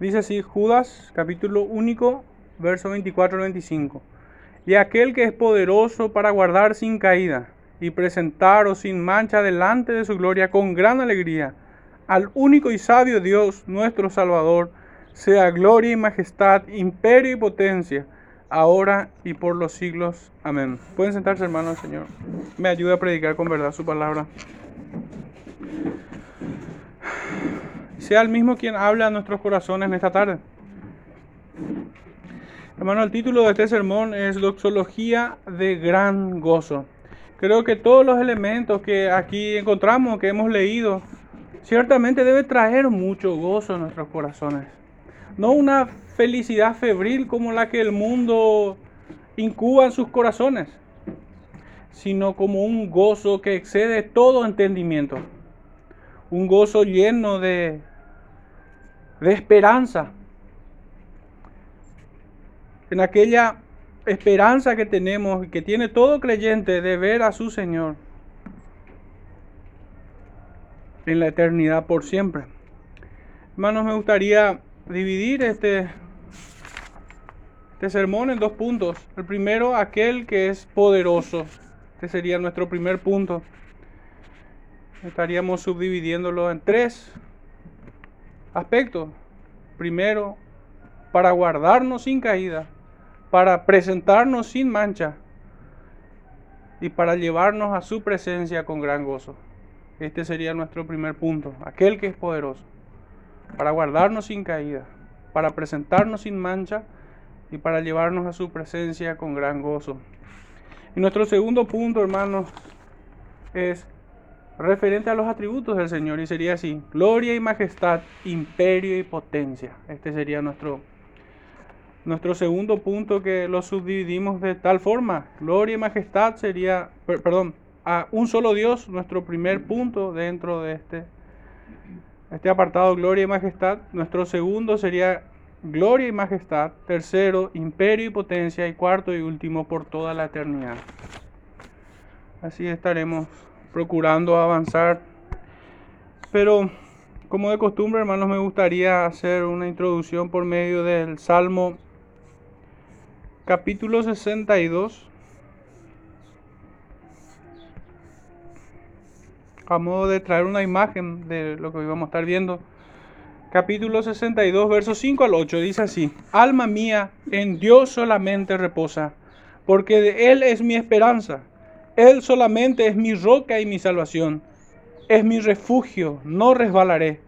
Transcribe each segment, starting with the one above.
Dice así Judas, capítulo único, verso 24 al 25. Y aquel que es poderoso para guardar sin caída y presentaros sin mancha delante de su gloria con gran alegría, al único y sabio Dios, nuestro Salvador, sea gloria y majestad, imperio y potencia, ahora y por los siglos. Amén. Pueden sentarse, hermanos, Señor. Me ayuda a predicar con verdad su palabra. Sea el mismo quien habla a nuestros corazones en esta tarde. Hermano, el título de este sermón es Doxología de gran gozo. Creo que todos los elementos que aquí encontramos, que hemos leído, ciertamente debe traer mucho gozo a nuestros corazones. No una felicidad febril como la que el mundo incuba en sus corazones, sino como un gozo que excede todo entendimiento. Un gozo lleno de, de esperanza. En aquella esperanza que tenemos y que tiene todo creyente de ver a su Señor en la eternidad por siempre. Hermanos, me gustaría dividir este, este sermón en dos puntos. El primero, aquel que es poderoso. Este sería nuestro primer punto. Estaríamos subdividiéndolo en tres aspectos. Primero, para guardarnos sin caída, para presentarnos sin mancha y para llevarnos a su presencia con gran gozo. Este sería nuestro primer punto, aquel que es poderoso para guardarnos sin caída, para presentarnos sin mancha y para llevarnos a su presencia con gran gozo. Y nuestro segundo punto, hermanos, es referente a los atributos del Señor y sería así, gloria y majestad, imperio y potencia. Este sería nuestro, nuestro segundo punto que lo subdividimos de tal forma. Gloria y majestad sería, perdón, a un solo Dios, nuestro primer punto dentro de este este apartado gloria y majestad. Nuestro segundo sería gloria y majestad. Tercero, imperio y potencia. Y cuarto y último, por toda la eternidad. Así estaremos procurando avanzar. Pero, como de costumbre, hermanos, me gustaría hacer una introducción por medio del Salmo capítulo 62 a modo de traer una imagen de lo que vamos a estar viendo. Capítulo 62, versos 5 al 8 dice así, Alma mía, en Dios solamente reposa, porque de Él es mi esperanza. Él solamente es mi roca y mi salvación. Es mi refugio, no resbalaré.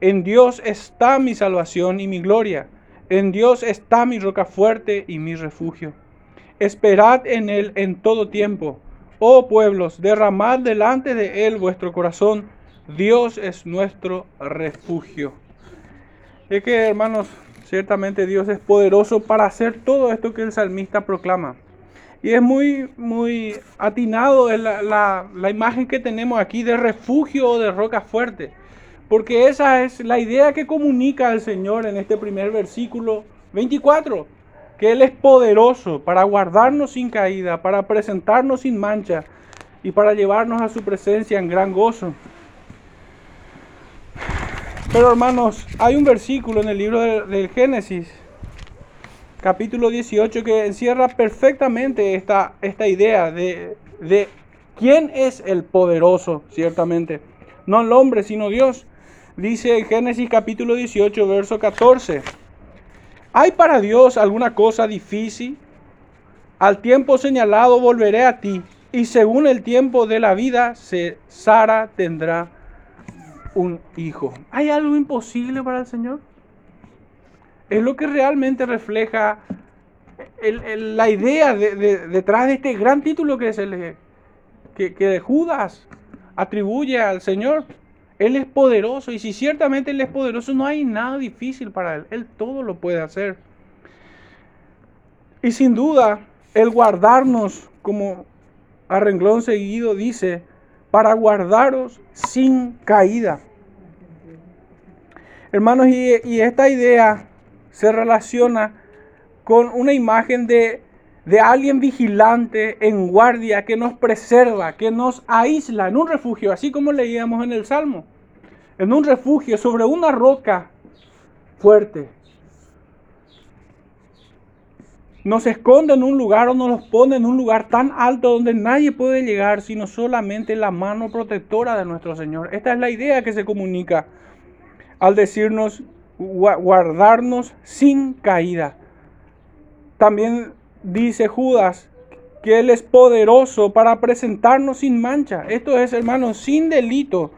En Dios está mi salvación y mi gloria. En Dios está mi roca fuerte y mi refugio. Esperad en Él en todo tiempo Oh pueblos, derramad delante de Él vuestro corazón. Dios es nuestro refugio. Es que, hermanos, ciertamente Dios es poderoso para hacer todo esto que el salmista proclama. Y es muy, muy atinado la, la, imagen que tenemos aquí de refugio o de roca fuerte. Porque esa es la idea que comunica el Señor en este primer versículo 24 que Él es poderoso para guardarnos sin caída, para presentarnos sin mancha y para llevarnos a su presencia en gran gozo. Pero hermanos, hay un versículo en el libro del Génesis, capítulo 18, que encierra perfectamente esta, esta idea de, de quién es el poderoso, ciertamente. No el hombre, sino Dios. Dice en Génesis capítulo 18, verso 14. ¿Hay para Dios alguna cosa difícil? Al tiempo señalado volveré a ti, y según el tiempo de la vida, Sara tendrá un hijo. ¿Hay algo imposible para el Señor? Es lo que realmente refleja la idea detrás de este gran título que, se que, que Judas atribuye al Señor. Él es poderoso y si ciertamente Él es poderoso, no hay nada difícil para Él. Él todo lo puede hacer. Y sin duda, el guardarnos, como a renglón seguido dice, para guardaros sin caída. Hermanos, y esta idea se relaciona con una imagen de, de alguien vigilante en guardia que nos preserva, que nos aísla en un refugio, así como leíamos en el Salmo en un refugio sobre una roca fuerte. Nos esconde en un lugar o nos pone en un lugar tan alto donde nadie puede llegar, sino solamente la mano protectora de nuestro Señor. Esta es la idea que se comunica al decirnos guardarnos sin caída. También dice Judas que Él es poderoso para presentarnos sin mancha. Esto es, hermanos, sin delito.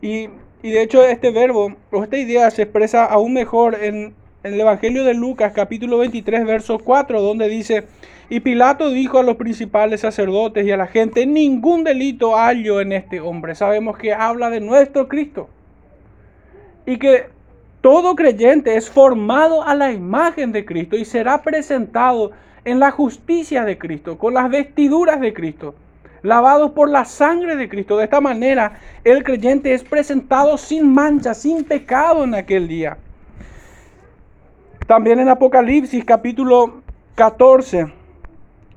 Y, de hecho este verbo o esta idea se expresa aún mejor en, en el Evangelio de Lucas capítulo 23, verso 4, donde dice, y Pilato dijo a los principales sacerdotes y a la gente, ningún delito hallo en este hombre. Sabemos que habla de nuestro Cristo. Y que todo creyente es formado a la imagen de Cristo y será presentado en la justicia de Cristo, con las vestiduras de Cristo, lavados por la sangre de Cristo. De esta manera, el creyente es presentado sin mancha, sin pecado en aquel día. También en Apocalipsis capítulo 14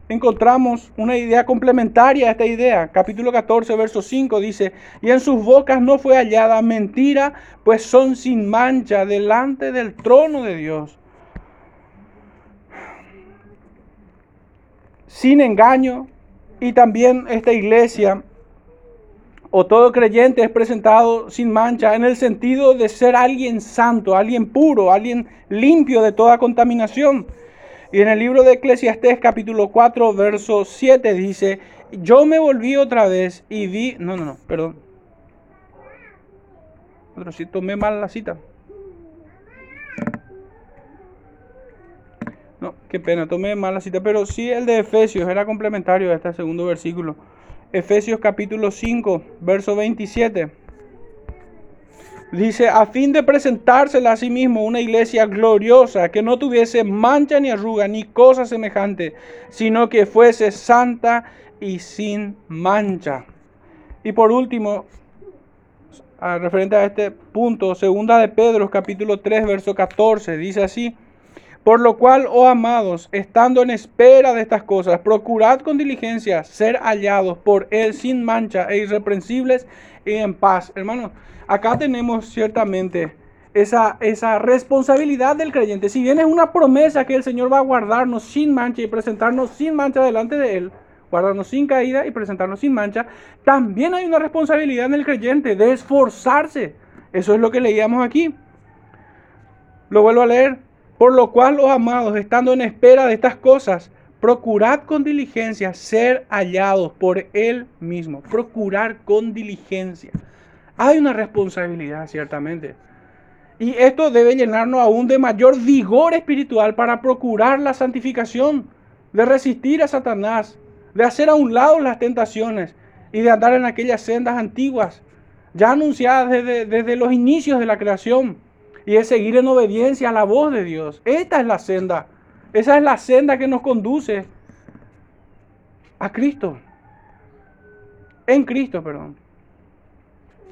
encontramos una idea complementaria a esta idea. Capítulo 14, verso 5 dice, y en sus bocas no fue hallada mentira, pues son sin mancha delante del trono de Dios. Sin engaño. Y también esta iglesia o todo creyente es presentado sin mancha en el sentido de ser alguien santo, alguien puro, alguien limpio de toda contaminación. Y en el libro de Eclesiastés capítulo 4, verso 7 dice, yo me volví otra vez y vi, no, no, no, perdón. Pero si tomé mal la cita. No, qué pena, tomé mal la cita, pero sí el de Efesios era complementario a este segundo versículo. Efesios capítulo 5, verso 27. Dice, a fin de presentársela a sí mismo una iglesia gloriosa, que no tuviese mancha ni arruga ni cosa semejante, sino que fuese santa y sin mancha. Y por último, referente a este punto, segunda de Pedro capítulo 3, verso 14, dice así, por lo cual, oh amados, estando en espera de estas cosas, procurad con diligencia ser hallados por Él sin mancha e irreprensibles y en paz. Hermanos, acá tenemos ciertamente esa, esa responsabilidad del creyente. Si bien es una promesa que el Señor va a guardarnos sin mancha y presentarnos sin mancha delante de Él, guardarnos sin caída y presentarnos sin mancha, también hay una responsabilidad en el creyente de esforzarse. Eso es lo que leíamos aquí. Lo vuelvo a leer. Por lo cual, los amados, estando en espera de estas cosas, procurad con diligencia ser hallados por Él mismo. Procurar con diligencia. Hay una responsabilidad, ciertamente. Y esto debe llenarnos aún de mayor vigor espiritual para procurar la santificación, de resistir a Satanás, de hacer a un lado las tentaciones y de andar en aquellas sendas antiguas, ya anunciadas desde, desde los inicios de la creación, y es seguir en obediencia a la voz de Dios. Esta es la senda. Esa es la senda que nos conduce a Cristo. En Cristo, perdón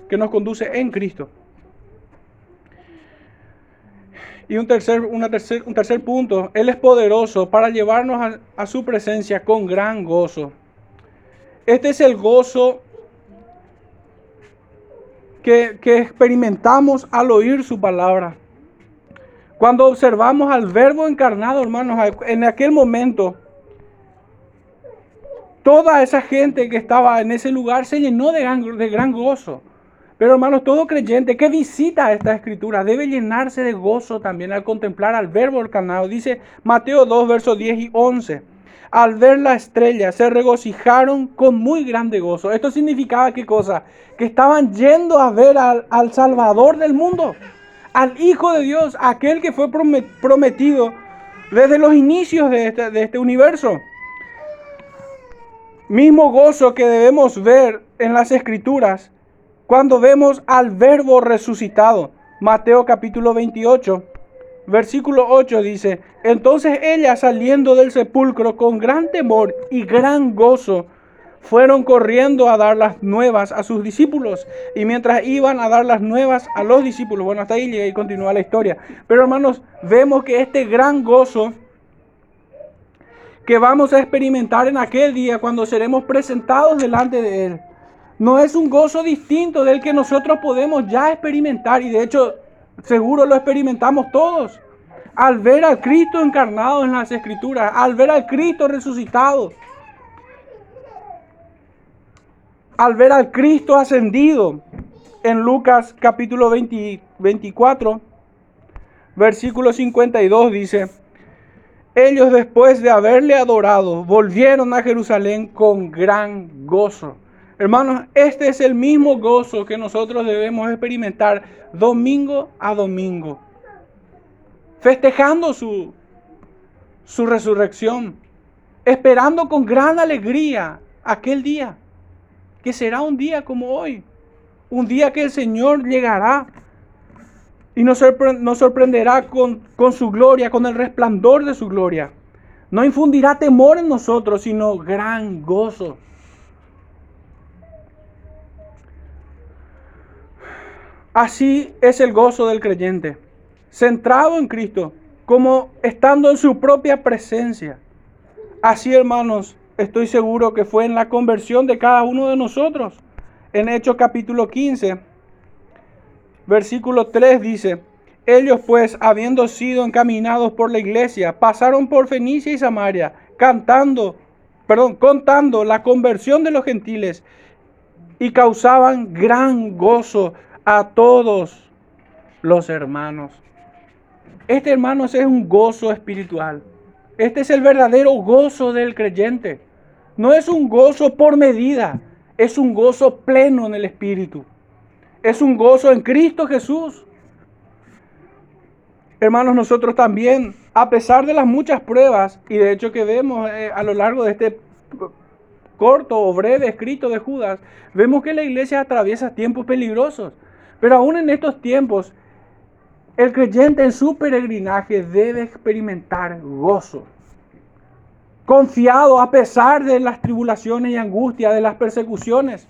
que nos conduce en Cristo. Y un tercer, una tercer, un tercer punto, Él es poderoso para llevarnos a, su presencia con gran gozo. Este es el gozo que, experimentamos al oír su palabra. Cuando observamos al verbo encarnado, hermanos, en aquel momento, toda esa gente que estaba en ese lugar se llenó de de gran gozo. Pero hermanos, todo creyente que visita esta escritura debe llenarse de gozo también al contemplar al verbo encarnado. Dice Mateo 2, versos 10 y 11. Al ver la estrella se regocijaron con muy grande gozo. Esto significaba qué cosa? Que estaban yendo a ver al, al Salvador del mundo, al Hijo de Dios, aquel que fue prometido desde los inicios de este, de este universo. Mismo gozo que debemos ver en las escrituras cuando vemos al verbo resucitado, Mateo capítulo 28, versículo 8 dice, entonces ella saliendo del sepulcro con gran temor y gran gozo, fueron corriendo a dar las nuevas a sus discípulos. Y mientras iban a dar las nuevas a los discípulos, bueno, hasta ahí llega y continúa la historia. Pero hermanos, vemos que este gran gozo que vamos a experimentar en aquel día cuando seremos presentados delante de Él, no es un gozo distinto del que nosotros podemos ya experimentar y de hecho seguro lo experimentamos todos. Al ver al Cristo encarnado en las Escrituras, al ver al Cristo resucitado, al ver al Cristo ascendido en Lucas capítulo 24, versículo 52 dice, ellos después de haberle adorado volvieron a Jerusalén con gran gozo. Hermanos, este es el mismo gozo que nosotros debemos experimentar domingo a domingo, festejando su, su resurrección, esperando con gran alegría aquel día, que será un día como hoy, un día que el Señor llegará y nos, sorprenderá con, con su gloria, con el resplandor de su gloria. No infundirá temor en nosotros, sino gran gozo. Así es el gozo del creyente, centrado en Cristo, como estando en su propia presencia. Así, hermanos, estoy seguro que fue en la conversión de cada uno de nosotros. En Hechos capítulo 15, Versículo 3 dice, ellos pues, habiendo sido encaminados por la iglesia, pasaron por Fenicia y Samaria, cantando, perdón, contando la conversión de los gentiles y causaban gran gozo a todos los hermanos. Este, hermanos, es un gozo espiritual. Este es el verdadero gozo del creyente. No es un gozo por medida, es un gozo pleno en el espíritu es un gozo en Cristo Jesús. Hermanos, nosotros también, a pesar de las muchas pruebas, y de hecho que vemos eh, a lo largo de este corto o breve escrito de Judas, vemos que la iglesia atraviesa tiempos peligrosos. Pero aún en estos tiempos, el creyente en su peregrinaje debe experimentar gozo. Confiado a pesar de las tribulaciones y angustias, de las persecuciones.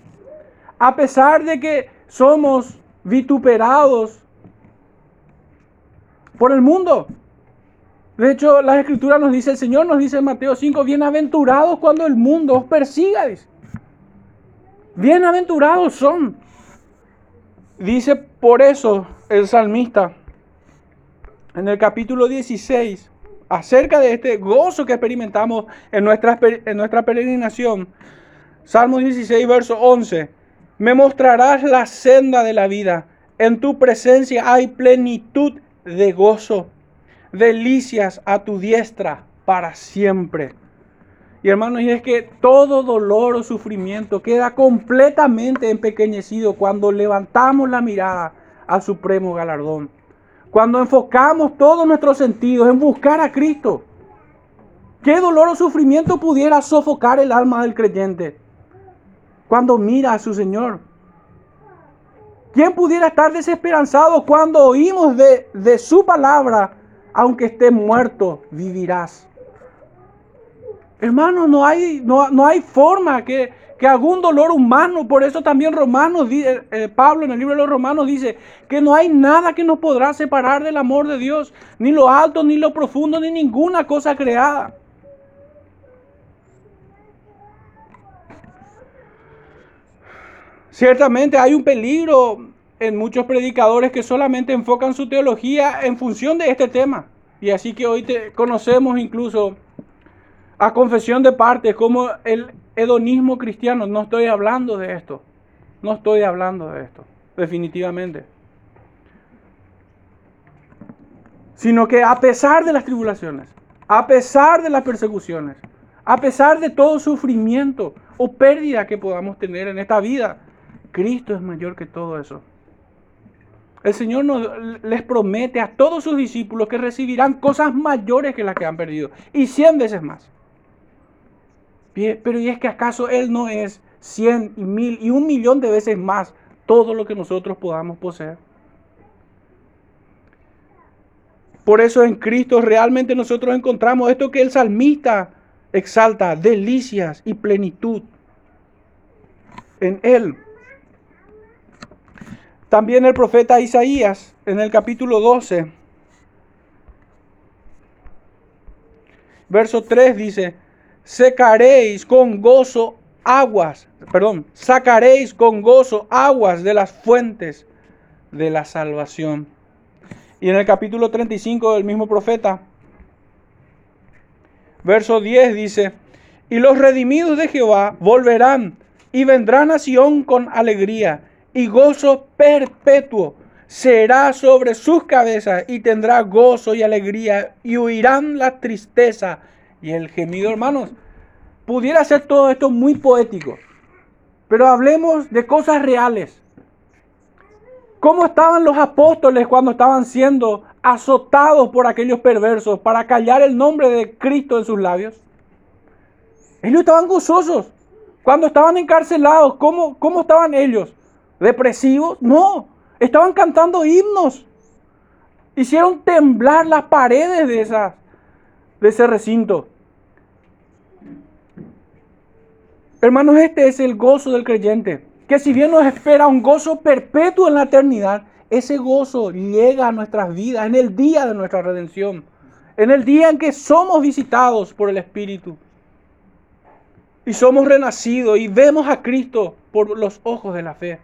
A pesar de que somos vituperados por el mundo. De hecho, la escritura nos dice, el Señor nos dice en Mateo 5, bienaventurados cuando el mundo os persiga. Bienaventurados son. Dice por eso el salmista en el capítulo 16, acerca de este gozo que experimentamos en nuestra, en nuestra peregrinación. Salmo 16, verso 11. Me mostrarás la senda de la vida. En tu presencia hay plenitud de gozo, delicias a tu diestra para siempre. Y hermanos, y es que todo dolor o sufrimiento queda completamente empequeñecido cuando levantamos la mirada al supremo galardón. Cuando enfocamos todos nuestros sentidos en buscar a Cristo. ¿Qué dolor o sufrimiento pudiera sofocar el alma del creyente? cuando mira a su Señor? ¿Quién pudiera estar desesperanzado cuando oímos de, su palabra, aunque esté muerto, vivirás? Hermano, no hay, no, no hay forma que, que, algún dolor humano, por eso también Romanos, eh, eh, Pablo en el libro de los Romanos dice que no hay nada que nos podrá separar del amor de Dios, ni lo alto, ni lo profundo, ni ninguna cosa creada. Ciertamente hay un peligro en muchos predicadores que solamente enfocan su teología en función de este tema. Y así que hoy conocemos incluso a confesión de parte como el hedonismo cristiano. No estoy hablando de esto. No estoy hablando de esto, definitivamente. Sino que a pesar de las tribulaciones, a pesar de las persecuciones, a pesar de todo sufrimiento o pérdida que podamos tener en esta vida, Cristo es mayor que todo eso. El Señor les promete a todos sus discípulos que recibirán cosas mayores que las que han perdido y cien veces más. Pero ¿y es que acaso Él no es cien y mil y un millón de veces más todo lo que nosotros podamos poseer? Por eso en Cristo realmente nosotros encontramos esto que el salmista exalta, delicias y plenitud. En Él también el profeta Isaías en el capítulo 12, verso 3 dice, secaréis con gozo aguas, perdón, sacaréis con gozo aguas de las fuentes de la salvación. Y en el capítulo 35 del mismo profeta, verso 10 dice, y los redimidos de Jehová volverán y vendrán a Sión con alegría y gozo perpetuo será sobre sus cabezas y tendrá gozo y alegría y huirán la tristeza y el gemido, hermanos. Pudiera ser todo esto muy poético, pero hablemos de cosas reales. ¿Cómo estaban los apóstoles cuando estaban siendo azotados por aquellos perversos para callar el nombre de Cristo en sus labios? Ellos estaban gozosos. Cuando estaban encarcelados, ¿cómo, cómo estaban ellos? ¿Depresivos? No, estaban cantando himnos. Hicieron temblar las paredes de, esa, de ese recinto. Hermanos, este es el gozo del creyente. Que si bien nos espera un gozo perpetuo en la eternidad, ese gozo llega a nuestras vidas en el día de nuestra redención. En el día en que somos visitados por el Espíritu. Y somos renacidos y vemos a Cristo por los ojos de la fe.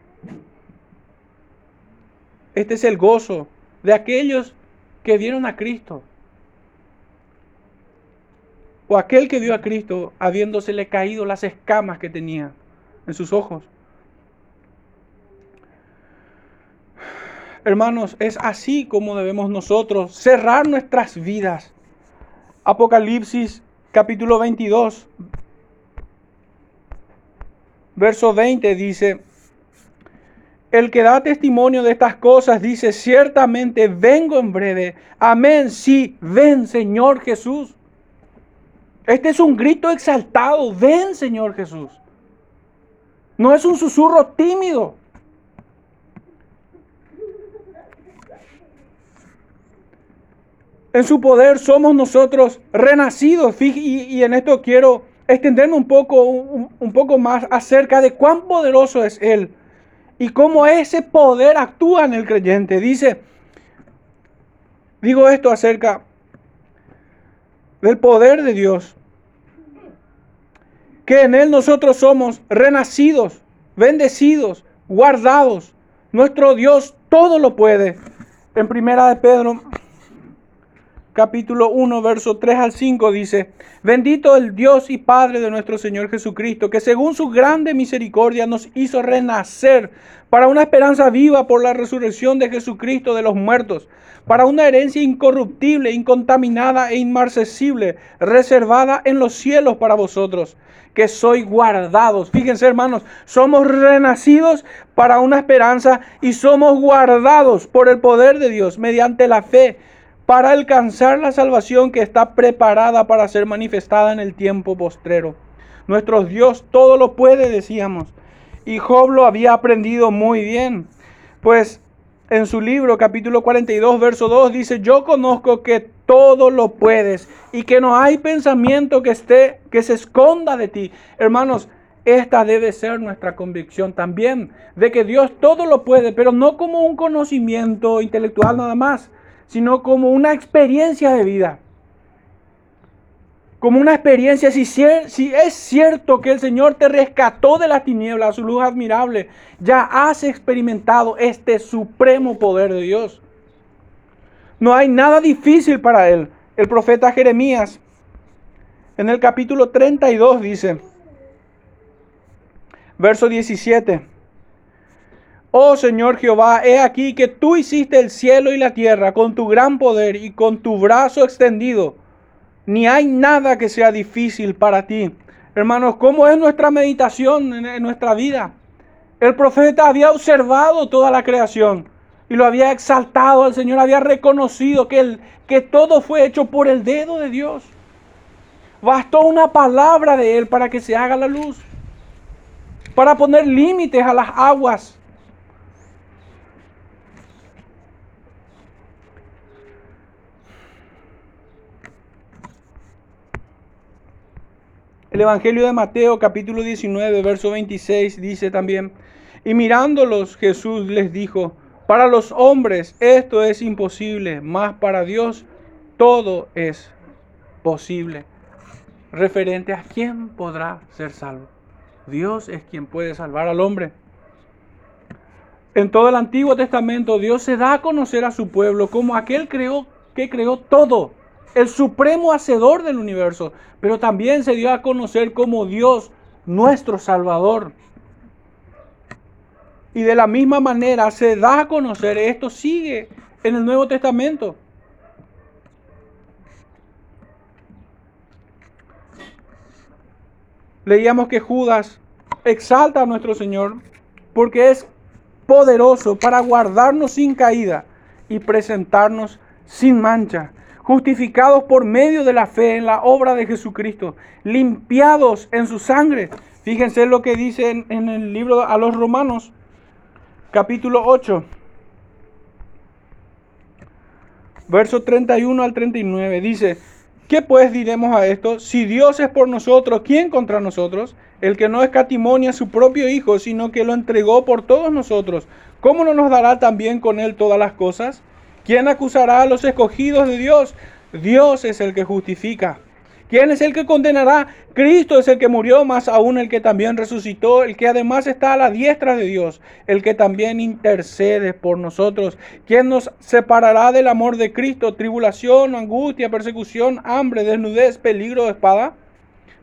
Este es el gozo de aquellos que vieron a Cristo. O aquel que vio a Cristo habiéndosele caído las escamas que tenía en sus ojos. Hermanos, es así como debemos nosotros cerrar nuestras vidas. Apocalipsis capítulo 22, verso 20 dice, el que da testimonio de estas cosas dice, ciertamente vengo en breve. Amén, sí, ven Señor Jesús. Este es un grito exaltado, ven Señor Jesús. No es un susurro tímido. En su poder somos nosotros renacidos. Y, en esto quiero extenderme un poco, un poco más acerca de cuán poderoso es Él y cómo ese poder actúa en el creyente. Dice, digo esto acerca del poder de Dios, que en Él nosotros somos renacidos, bendecidos, guardados. Nuestro Dios todo lo puede. En primera de Pedro capítulo 1, verso 3 al 5 dice, bendito el Dios y Padre de nuestro Señor Jesucristo, que según su grande misericordia nos hizo renacer para una esperanza viva por la resurrección de Jesucristo de los muertos, para una herencia incorruptible, incontaminada e inmarcesible, reservada en los cielos para vosotros, que sois guardados. Fíjense hermanos, somos renacidos para una esperanza y somos guardados por el poder de Dios mediante la fe para alcanzar la salvación que está preparada para ser manifestada en el tiempo postrero. Nuestro Dios todo lo puede, decíamos. Y Job lo había aprendido muy bien. Pues en su libro capítulo 42, verso 2 dice, yo conozco que todo lo puedes y que no hay pensamiento que esté que se esconda de ti. Hermanos, esta debe ser nuestra convicción también de que Dios todo lo puede, pero no como un conocimiento intelectual nada más, sino como una experiencia de vida. Como una experiencia, si, es cierto que el Señor te rescató de las tinieblas, su luz admirable, ya has experimentado este supremo poder de Dios. No hay nada difícil para Él. El profeta Jeremías en el capítulo 32 dice, verso 17, Oh Señor Jehová, he aquí que tú hiciste el cielo y la tierra con tu gran poder y con tu brazo extendido. Ni hay nada que sea difícil para ti. Hermanos, ¿cómo es nuestra meditación en, nuestra vida? El profeta había observado toda la creación y lo había exaltado al Señor, había reconocido que, el, que todo fue hecho por el dedo de Dios. Bastó una palabra de Él para que se haga la luz, para poner límites a las aguas El Evangelio de Mateo capítulo 19, verso 26 dice también, y mirándolos Jesús les dijo, para los hombres esto es imposible, mas para Dios todo es posible. Referente a quién podrá ser salvo. Dios es quien puede salvar al hombre. En todo el Antiguo Testamento Dios se da a conocer a su pueblo como aquel creó, que creó todo, el supremo hacedor del universo, pero también se dio a conocer como Dios, nuestro Salvador. Y de la misma manera se da a conocer, esto sigue en el Nuevo Testamento. Leíamos que Judas exalta a nuestro Señor porque es poderoso para guardarnos sin caída y presentarnos sin mancha, justificados por medio de la fe en la obra de Jesucristo, limpiados en su sangre. Fíjense lo que dice en, el libro a los Romanos, capítulo 8, verso 31 al 39. Dice, ¿Qué pues diremos a esto? Si Dios es por nosotros, ¿quién contra nosotros? El que no escatimonia a su propio Hijo, sino que lo entregó por todos nosotros, ¿cómo no nos dará también con él todas las cosas? ¿Quién acusará a los escogidos de Dios? Dios es el que justifica. ¿Quién es el que condenará? Cristo es el que murió, más aún el que también resucitó, el que además está a la diestra de Dios, el que también intercede por nosotros. ¿Quién nos separará del amor de Cristo? Tribulación, angustia, persecución, hambre, desnudez, peligro de espada.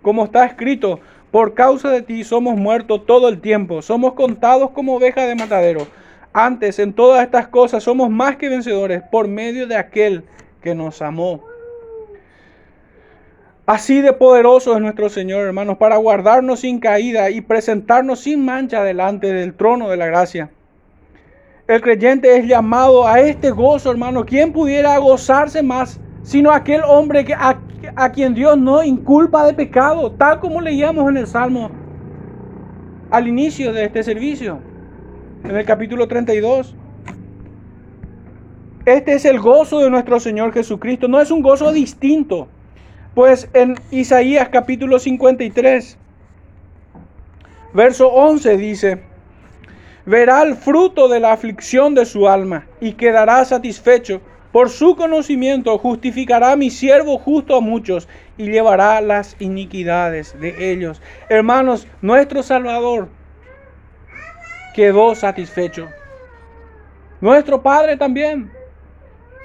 Como está escrito, por causa de ti somos muertos todo el tiempo, somos contados como ovejas de matadero. Antes, en todas estas cosas, somos más que vencedores por medio de aquel que nos amó. Así de poderoso es nuestro Señor, hermanos, para guardarnos sin caída y presentarnos sin mancha delante del trono de la gracia. El creyente es llamado a este gozo, hermano. ¿Quién pudiera gozarse más sino aquel hombre que, a, a quien Dios no inculpa de pecado, tal como leíamos en el Salmo al inicio de este servicio, en el capítulo 32? Este es el gozo de nuestro Señor Jesucristo. No es un gozo distinto pues en Isaías capítulo 53, verso 11 dice, verá el fruto de la aflicción de su alma y quedará satisfecho. Por su conocimiento justificará mi siervo justo a muchos y llevará las iniquidades de ellos. Hermanos, nuestro Salvador quedó satisfecho. Nuestro Padre también.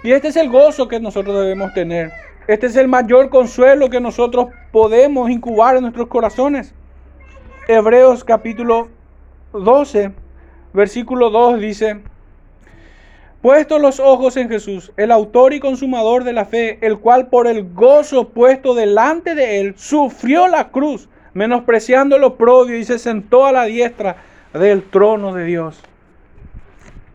Y este es el gozo que nosotros debemos tener. Este es el mayor consuelo que nosotros podemos incubar en nuestros corazones. Hebreos capítulo 12, versículo 2 dice, Puesto los ojos en Jesús, el autor y consumador de la fe, el cual por el gozo puesto delante de él sufrió la cruz, menospreciando lo propio y se sentó a la diestra del trono de Dios.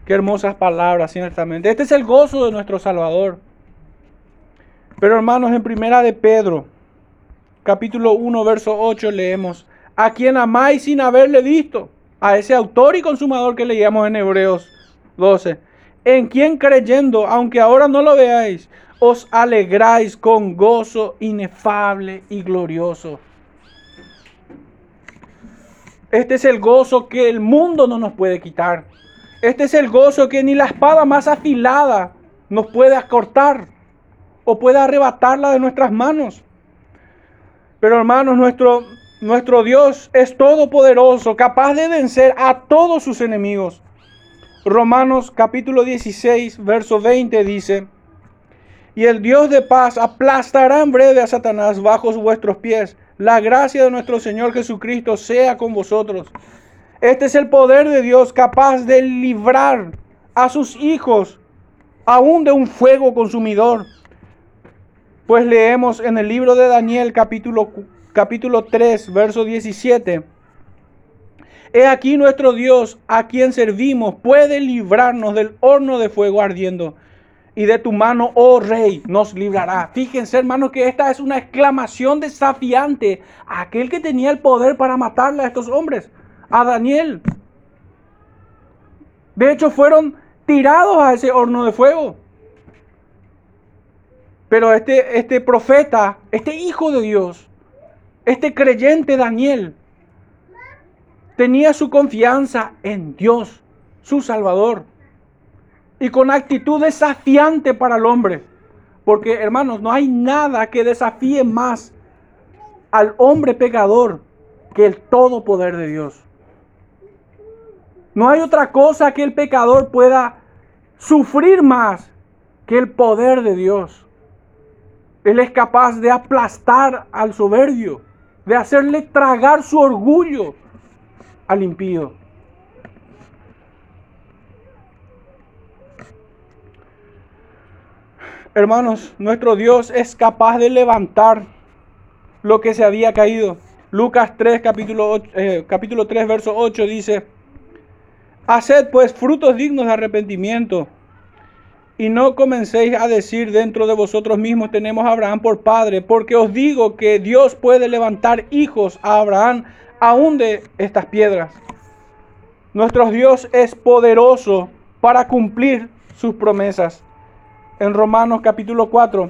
Qué hermosas palabras, ciertamente. Este es el gozo de nuestro Salvador. Pero hermanos, en primera de Pedro, capítulo 1, verso 8, leemos, a quien amáis sin haberle visto, a ese autor y consumador que leíamos en Hebreos 12, en quien creyendo, aunque ahora no lo veáis, os alegráis con gozo inefable y glorioso. Este es el gozo que el mundo no nos puede quitar. Este es el gozo que ni la espada más afilada nos puede acortar o pueda arrebatarla de nuestras manos. Pero hermanos, nuestro, nuestro Dios es todopoderoso, capaz de vencer a todos sus enemigos. Romanos capítulo 16, verso 20 dice, y el Dios de paz aplastará en breve a Satanás bajo vuestros pies. La gracia de nuestro Señor Jesucristo sea con vosotros. Este es el poder de Dios capaz de librar a sus hijos aún de un fuego consumidor. Pues leemos en el libro de Daniel capítulo, capítulo 3, verso 17. He aquí nuestro Dios, a quien servimos, puede librarnos del horno de fuego ardiendo. Y de tu mano, oh rey, nos librará. Fíjense, hermanos, que esta es una exclamación desafiante a aquel que tenía el poder para matarle a estos hombres, a Daniel. De hecho, fueron tirados a ese horno de fuego. Pero este, este profeta, este hijo de Dios, este creyente Daniel, tenía su confianza en Dios, su Salvador, y con actitud desafiante para el hombre. Porque hermanos, no hay nada que desafíe más al hombre pecador que el todo poder de Dios. No hay otra cosa que el pecador pueda sufrir más que el poder de Dios. Él es capaz de aplastar al soberbio, de hacerle tragar su orgullo al impío. Hermanos, nuestro Dios es capaz de levantar lo que se había caído. Lucas 3, capítulo, eh, capítulo 3, verso 8 dice, Haced pues frutos dignos de arrepentimiento y no comencéis a decir dentro de vosotros mismos tenemos a Abraham por padre, porque os digo que Dios puede levantar hijos a Abraham aún de estas piedras. Nuestro Dios es poderoso para cumplir sus promesas en Romanos capítulo 4,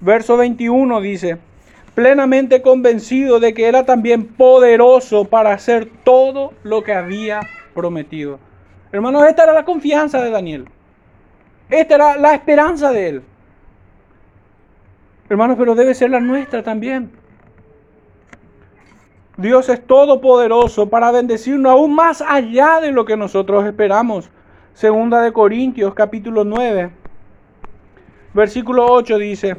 verso 21 dice, plenamente convencido de que era también poderoso para hacer todo lo que había prometido. Hermanos, esta era la confianza de Daniel. Esta era la esperanza de él. Hermanos, pero debe ser la nuestra también. Dios es todopoderoso para bendecirnos aún más allá de lo que nosotros esperamos. Segunda de Corintios capítulo 9, versículo 8 dice,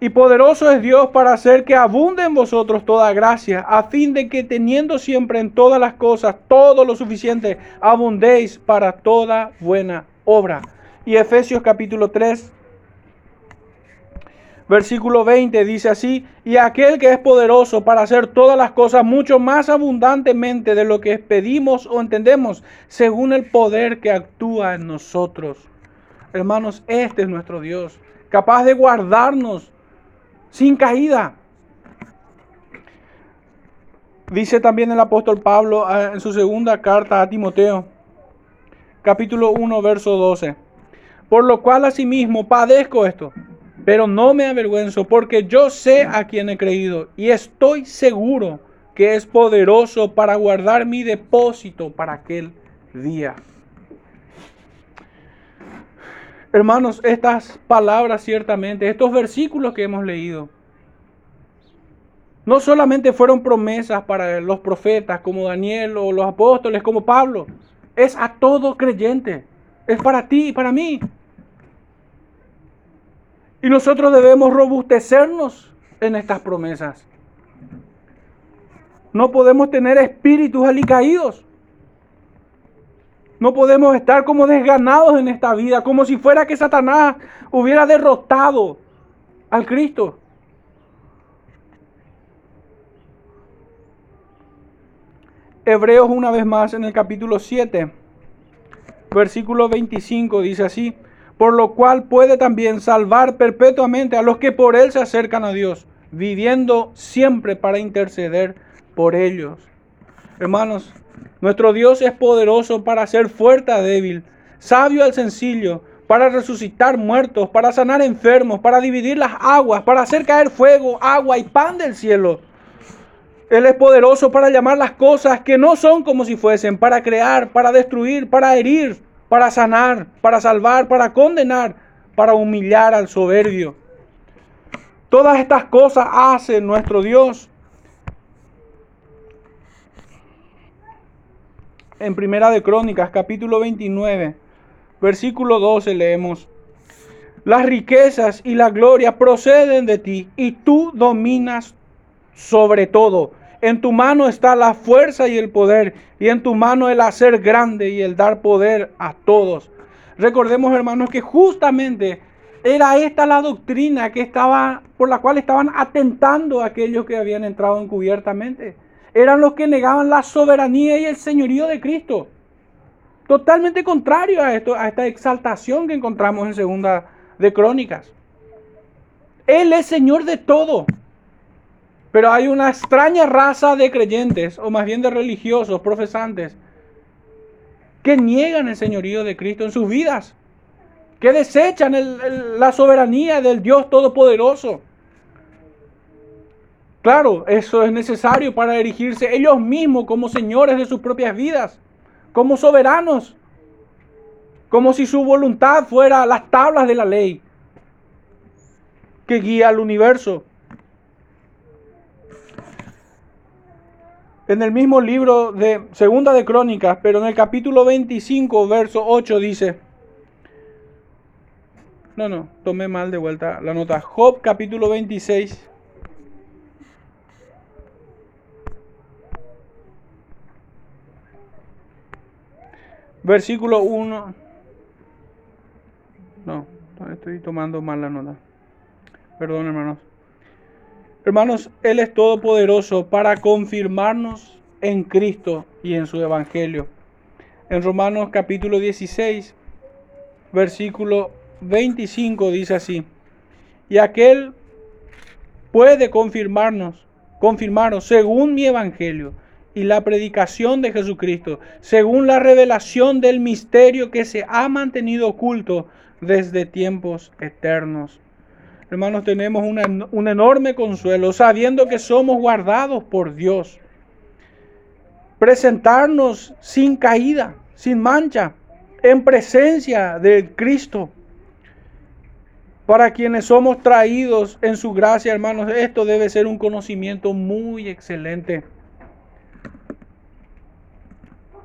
y poderoso es Dios para hacer que abunde en vosotros toda gracia, a fin de que teniendo siempre en todas las cosas todo lo suficiente, abundéis para toda buena obra. Y Efesios capítulo 3, Versículo 20 dice así, y aquel que es poderoso para hacer todas las cosas mucho más abundantemente de lo que pedimos o entendemos, según el poder que actúa en nosotros. Hermanos, este es nuestro Dios, capaz de guardarnos sin caída. Dice también el apóstol Pablo ah, en su segunda carta a Timoteo, capítulo 1, verso 12. Por lo cual asimismo padezco esto pero no me avergüenzo porque yo sé a quien he creído y estoy seguro que es poderoso para guardar mi depósito para aquel día. Hermanos, estas palabras ciertamente, estos versículos que hemos leído, no solamente fueron promesas para los profetas como Daniel o los apóstoles como Pablo, es a todo creyente, es para ti y para mí. Y nosotros debemos robustecernos en estas promesas. No podemos tener espíritus alicaídos. No podemos estar como desganados en esta vida, como si fuera que Satanás hubiera derrotado al Cristo. Hebreos una vez más en el capítulo 7, versículo 25 dice así, por lo cual puede también salvar perpetuamente a los que por él se acercan a Dios, viviendo siempre para interceder por ellos. Hermanos, nuestro Dios es poderoso para hacer fuerte a débil, sabio al sencillo, para resucitar muertos, para sanar enfermos, para dividir las aguas, para hacer caer fuego, agua y pan del cielo. Él es poderoso para llamar las cosas que no son como si fuesen, para crear, para destruir, para herir, para sanar, para salvar, para condenar, para humillar al soberbio. Todas estas cosas hace nuestro Dios. En Primera de Crónicas, capítulo 29, versículo 12 leemos, las riquezas y la gloria proceden de ti y tú dominas sobre todo. En tu mano está la fuerza y el poder, y en tu mano el hacer grande y el dar poder a todos. Recordemos, hermanos, que justamente era esta la doctrina que estaba, por la cual estaban atentando aquellos que habían entrado encubiertamente. Eran los que negaban la soberanía y el señorío de Cristo. Totalmente contrario a esto, a esta exaltación que encontramos en segunda de Crónicas. Él es Señor de todo. Pero hay una extraña raza de creyentes, o más bien de religiosos, profesantes, que niegan el señorío de Cristo en sus vidas, que desechan la soberanía del Dios Todopoderoso. Claro, eso es necesario para erigirse ellos mismos como señores de sus propias vidas, como soberanos, como si su voluntad fuera las tablas de la ley que guía al universo. En el mismo libro de Segunda de Crónicas, pero en el capítulo 25, verso 8 dice, no, no, tomé mal de vuelta la nota. Job capítulo 26. Versículo 1. No, estoy tomando mal la nota. Perdón, hermanos. Hermanos, Él es todopoderoso para confirmarnos en Cristo y en su Evangelio. En Romanos capítulo 16, versículo 25 dice así, y aquel puede confirmarnos, confirmarnos según mi Evangelio y la predicación de Jesucristo, según la revelación del misterio que se ha mantenido oculto desde tiempos eternos hermanos, tenemos un enorme consuelo sabiendo que somos guardados por Dios. Presentarnos sin caída, sin mancha, en presencia de Cristo. Para quienes somos traídos en su gracia, hermanos, esto debe ser un conocimiento muy excelente.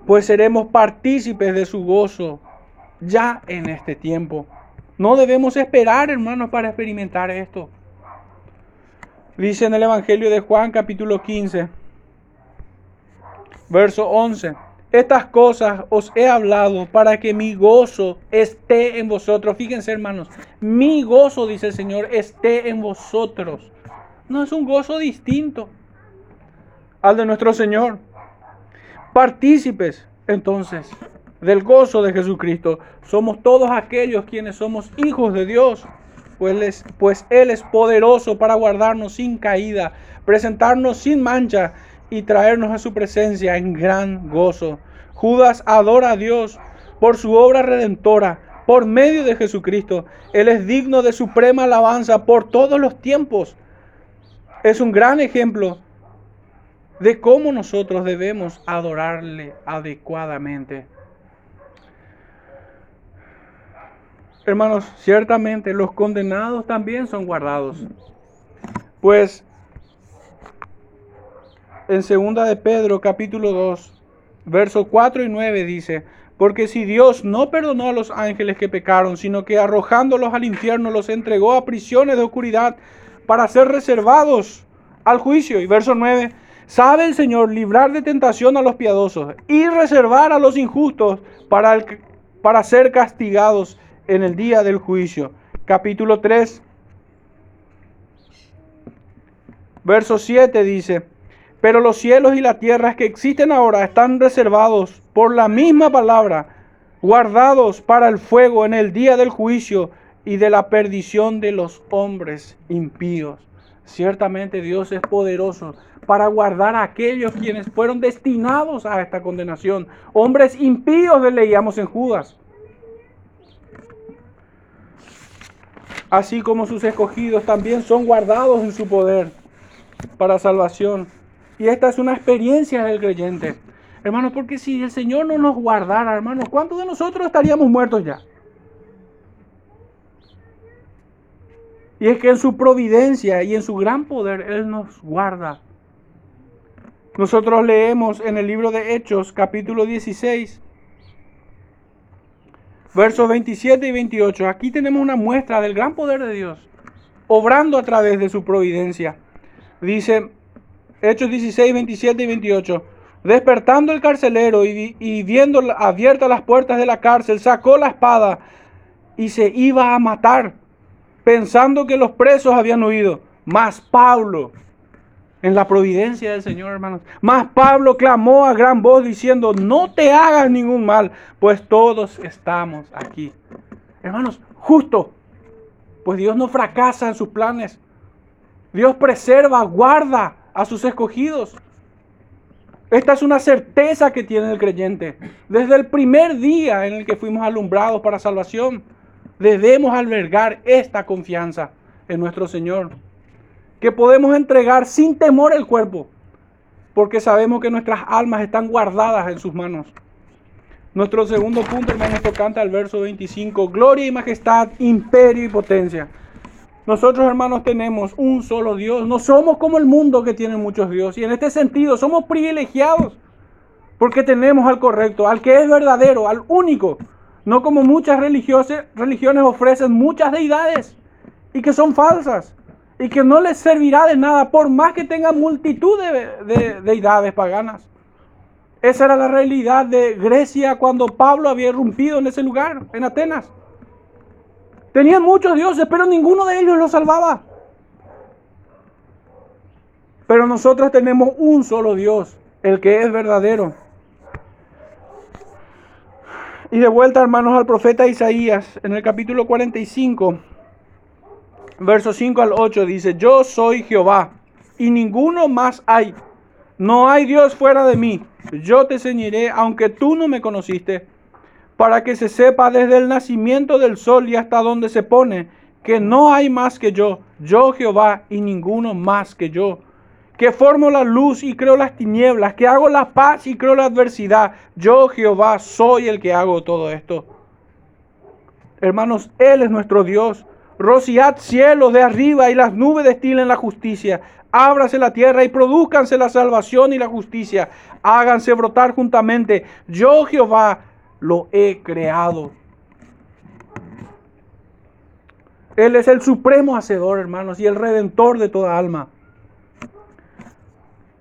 Pues seremos partícipes de su gozo ya en este tiempo. No debemos esperar, hermanos, para experimentar esto. Dice en el Evangelio de Juan capítulo 15, verso 11. Estas cosas os he hablado para que mi gozo esté en vosotros. Fíjense, hermanos, mi gozo, dice el Señor, esté en vosotros. No es un gozo distinto al de nuestro Señor. Partícipes, entonces, del gozo de Jesucristo. Somos todos aquellos quienes somos hijos de Dios, pues, pues Él es poderoso para guardarnos sin caída, presentarnos sin mancha y traernos a su presencia en gran gozo. Judas adora a Dios por su obra redentora, por medio de Jesucristo. Él es digno de suprema alabanza por todos los tiempos. Es un gran ejemplo de cómo nosotros debemos adorarle adecuadamente. Hermanos, ciertamente los condenados también son guardados. Pues en segunda de Pedro capítulo 2, versos 4 y 9 dice, porque si Dios no perdonó a los ángeles que pecaron, sino que arrojándolos al infierno los entregó a prisiones de oscuridad para ser reservados al juicio. Y verso 9, sabe el Señor librar de tentación a los piadosos y reservar a los injustos para, para ser castigados en el día del juicio. Capítulo 3, verso 7 dice, pero los cielos y las tierras que existen ahora están reservados por la misma palabra, guardados para el fuego en el día del juicio y de la perdición de los hombres impíos. Ciertamente Dios es poderoso para guardar a aquellos quienes fueron destinados a esta condenación. Hombres impíos le leíamos en Judas. Así como sus escogidos también son guardados en su poder para salvación. Y esta es una experiencia del creyente. Hermanos, porque si el Señor no nos guardara, hermanos, ¿cuántos de nosotros estaríamos muertos ya? Y es que en su providencia y en su gran poder Él nos guarda. Nosotros leemos en el libro de Hechos, capítulo 16, versos 27 y 28. Aquí tenemos una muestra del gran poder de Dios, obrando a través de su providencia. Dice Hechos 16, 27 y 28. Despertando el carcelero y, viendo abiertas las puertas de la cárcel, sacó la espada y se iba a matar, pensando que los presos habían huido. Mas Pablo, en la providencia del Señor, hermanos. Mas Pablo clamó a gran voz diciendo, no te hagas ningún mal, pues todos estamos aquí. Hermanos, justo, pues Dios no fracasa en sus planes. Dios preserva, guarda a sus escogidos. Esta es una certeza que tiene el creyente. Desde el primer día en el que fuimos alumbrados para salvación, debemos albergar esta confianza en nuestro Señor que podemos entregar sin temor el cuerpo, porque sabemos que nuestras almas están guardadas en sus manos. Nuestro segundo punto, hermanos, tocante al verso 25, gloria y majestad, imperio y potencia. Nosotros, hermanos, tenemos un solo Dios. No somos como el mundo que tiene muchos dioses. Y en este sentido, somos privilegiados porque tenemos al correcto, al que es verdadero, al único. No como muchas religiones ofrecen muchas deidades y que son falsas y que no les servirá de nada por más que tengan multitud de, deidades paganas. Esa era la realidad de Grecia cuando Pablo había irrumpido en ese lugar, en Atenas. Tenían muchos dioses, pero ninguno de ellos los salvaba. Pero nosotros tenemos un solo Dios, el que es verdadero. Y de vuelta, hermanos, al profeta Isaías, en el capítulo 45, versos 5 al 8, dice, yo soy Jehová, y ninguno más hay. No hay Dios fuera de mí. Yo te ceñiré, aunque tú no me conociste, para que se sepa desde el nacimiento del sol y hasta donde se pone, que no hay más que yo, yo Jehová, y ninguno más que yo que formo la luz y creo las tinieblas, que hago la paz y creo la adversidad. Yo, Jehová, soy el que hago todo esto. Hermanos, Él es nuestro Dios. Rociad cielos de arriba y las nubes destilen la justicia. Ábrase la tierra y produzcanse la salvación y la justicia. Háganse brotar juntamente. Yo, Jehová, lo he creado. Él es el supremo hacedor, hermanos, y el redentor de toda alma.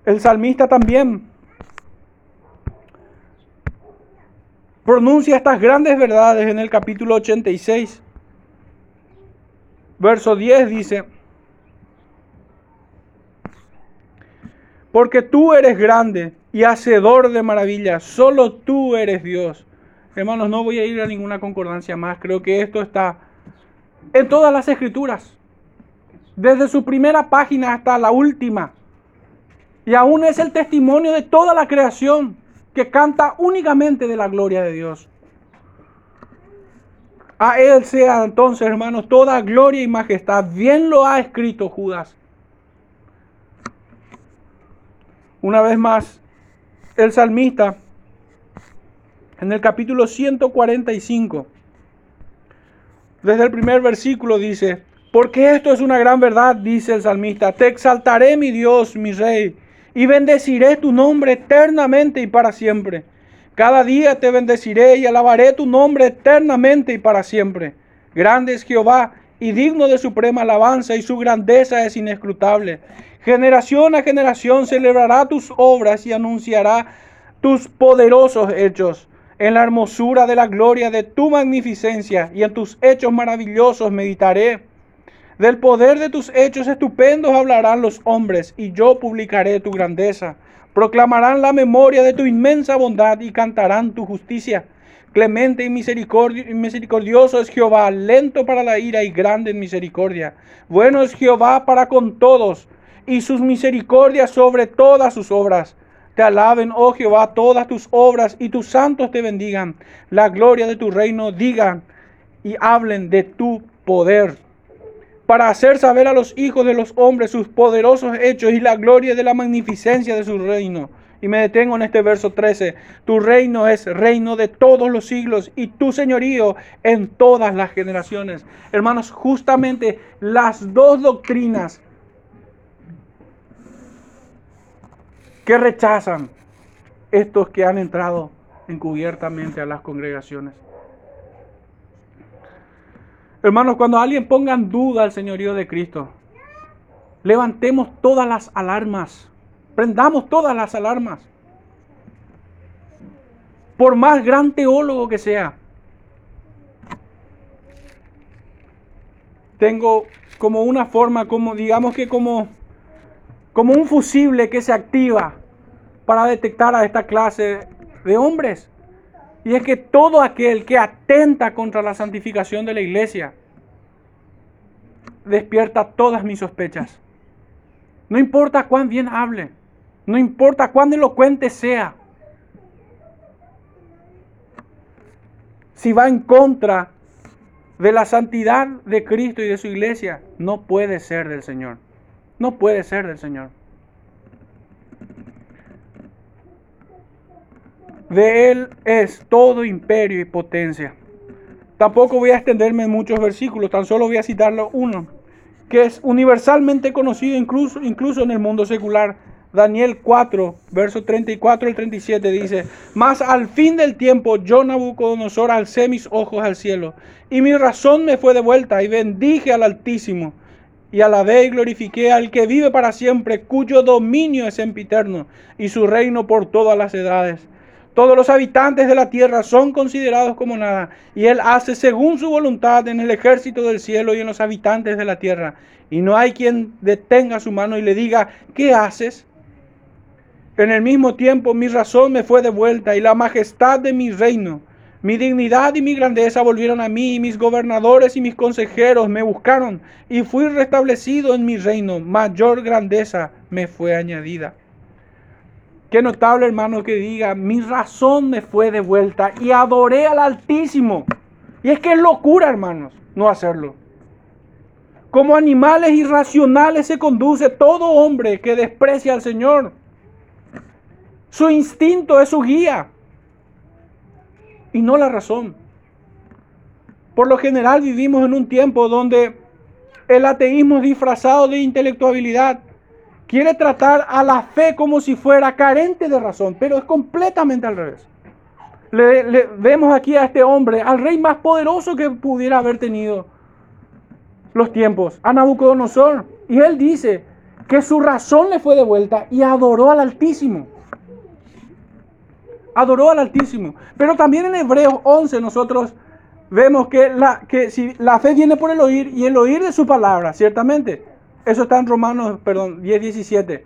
El salmista también pronuncia estas grandes verdades en el capítulo 86. Verso 10 dice, porque tú eres grande y hacedor de maravillas, solo tú eres Dios. Hermanos, no voy a ir a ninguna concordancia más, creo que esto está en todas las escrituras, desde su primera página hasta la última. Y aún es el testimonio de toda la creación que canta únicamente de la gloria de Dios. A Él sea entonces, hermanos, toda gloria y majestad. Bien lo ha escrito Judas. Una vez más, el salmista, en el capítulo 145, desde el primer versículo dice, porque esto es una gran verdad, dice el salmista, te exaltaré mi Dios, mi rey y bendeciré tu nombre eternamente y para siempre. Cada día te bendeciré y alabaré tu nombre eternamente y para siempre. Grande es Jehová y digno de suprema alabanza y su grandeza es inescrutable. Generación a generación celebrará tus obras y anunciará tus poderosos hechos. En la hermosura de la gloria de tu magnificencia y en tus hechos maravillosos meditaré. Del poder de tus hechos estupendos hablarán los hombres, y yo publicaré tu grandeza. Proclamarán la memoria de tu inmensa bondad y cantarán tu justicia. Clemente y misericordioso es Jehová, lento para la ira y grande en misericordia. Bueno es Jehová para con todos, y sus misericordias sobre todas sus obras. Te alaben, oh Jehová, todas tus obras, y tus santos te bendigan. La gloria de tu reino digan y hablen de tu poder para hacer saber a los hijos de los hombres sus poderosos hechos y la gloria de la magnificencia de su reino. Y me detengo en este verso 13. Tu reino es reino de todos los siglos y tu señorío en todas las generaciones. Hermanos, justamente las dos doctrinas que rechazan estos que han entrado encubiertamente a las congregaciones. Hermanos, cuando alguien ponga en duda el señorío de Cristo, levantemos todas las alarmas, prendamos todas las alarmas. Por más gran teólogo que sea, tengo como una forma, como digamos que como, como un fusible que se activa para detectar a esta clase de hombres. Y es que todo aquel que atenta contra la santificación de la iglesia despierta todas mis sospechas. No importa cuán bien hable, no importa cuán elocuente sea. Si va en contra de la santidad de Cristo y de su iglesia, no puede ser del Señor. No puede ser del Señor. De Él es todo imperio y potencia. Tampoco voy a extenderme en muchos versículos, tan solo voy a citarlo uno. que es universalmente conocido incluso, incluso en el mundo secular. Daniel 4, verso 34 al 37 dice, Mas al fin del tiempo yo Nabucodonosor alcé mis ojos al cielo, y mi razón me fue de vuelta, y bendije al Altísimo, y alabé y glorifiqué al que vive para siempre, cuyo dominio es sempiterno, y su reino por todas las edades. Todos los habitantes de la tierra son considerados como nada, y Él hace según su voluntad en el ejército del cielo y en los habitantes de la tierra. Y no hay quien detenga su mano y le diga, ¿qué haces? En el mismo tiempo mi razón me fue devuelta y la majestad de mi reino. Mi dignidad y mi grandeza volvieron a mí y mis gobernadores y mis consejeros me buscaron y fui restablecido en mi reino. Mayor grandeza me fue añadida. Qué notable hermano que diga, mi razón me fue devuelta y adoré al Altísimo. Y es que es locura hermanos no hacerlo. Como animales irracionales se conduce todo hombre que desprecia al Señor. Su instinto es su guía y no la razón. Por lo general vivimos en un tiempo donde el ateísmo disfrazado de intelectualidad quiere tratar a la fe como si fuera carente de razón, pero es completamente al revés. Le, vemos aquí a este hombre, al rey más poderoso que pudiera haber tenido los tiempos, a Nabucodonosor, y él dice que su razón le fue devuelta y adoró al Altísimo adoró al Altísimo. Pero también en Hebreos 11 nosotros vemos que la, que si la fe viene por el oír y el oír de su palabra, ciertamente. Eso está en Romanos, perdón, 10, 17.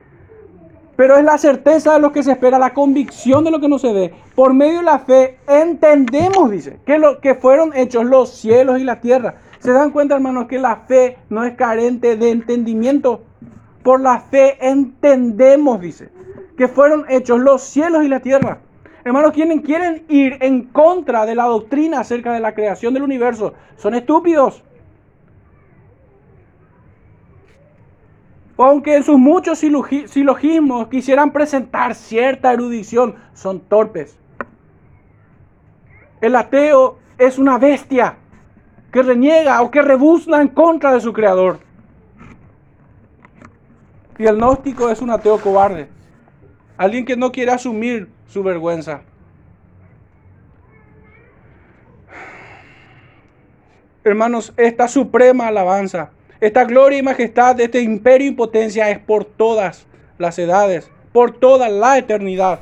Pero es la certeza de lo que se espera, la convicción de lo que no se ve. Por medio de la fe entendemos, dice, que, lo, que fueron hechos los cielos y la tierra. ¿Se dan cuenta, hermanos, que la fe no es carente de entendimiento? Por la fe entendemos, dice, que fueron hechos los cielos y la tierra. Hermanos, quienes quieren ir en contra de la doctrina acerca de la creación del universo son estúpidos. Aunque en sus muchos silogismos quisieran presentar cierta erudición, son torpes. El ateo es una bestia que reniega o que rebuzna en contra de su creador. Y el gnóstico es un ateo cobarde. Alguien que no quiere asumir su vergüenza. Hermanos, esta suprema alabanza, esta gloria y majestad de este imperio y potencia es por todas las edades, por toda la eternidad.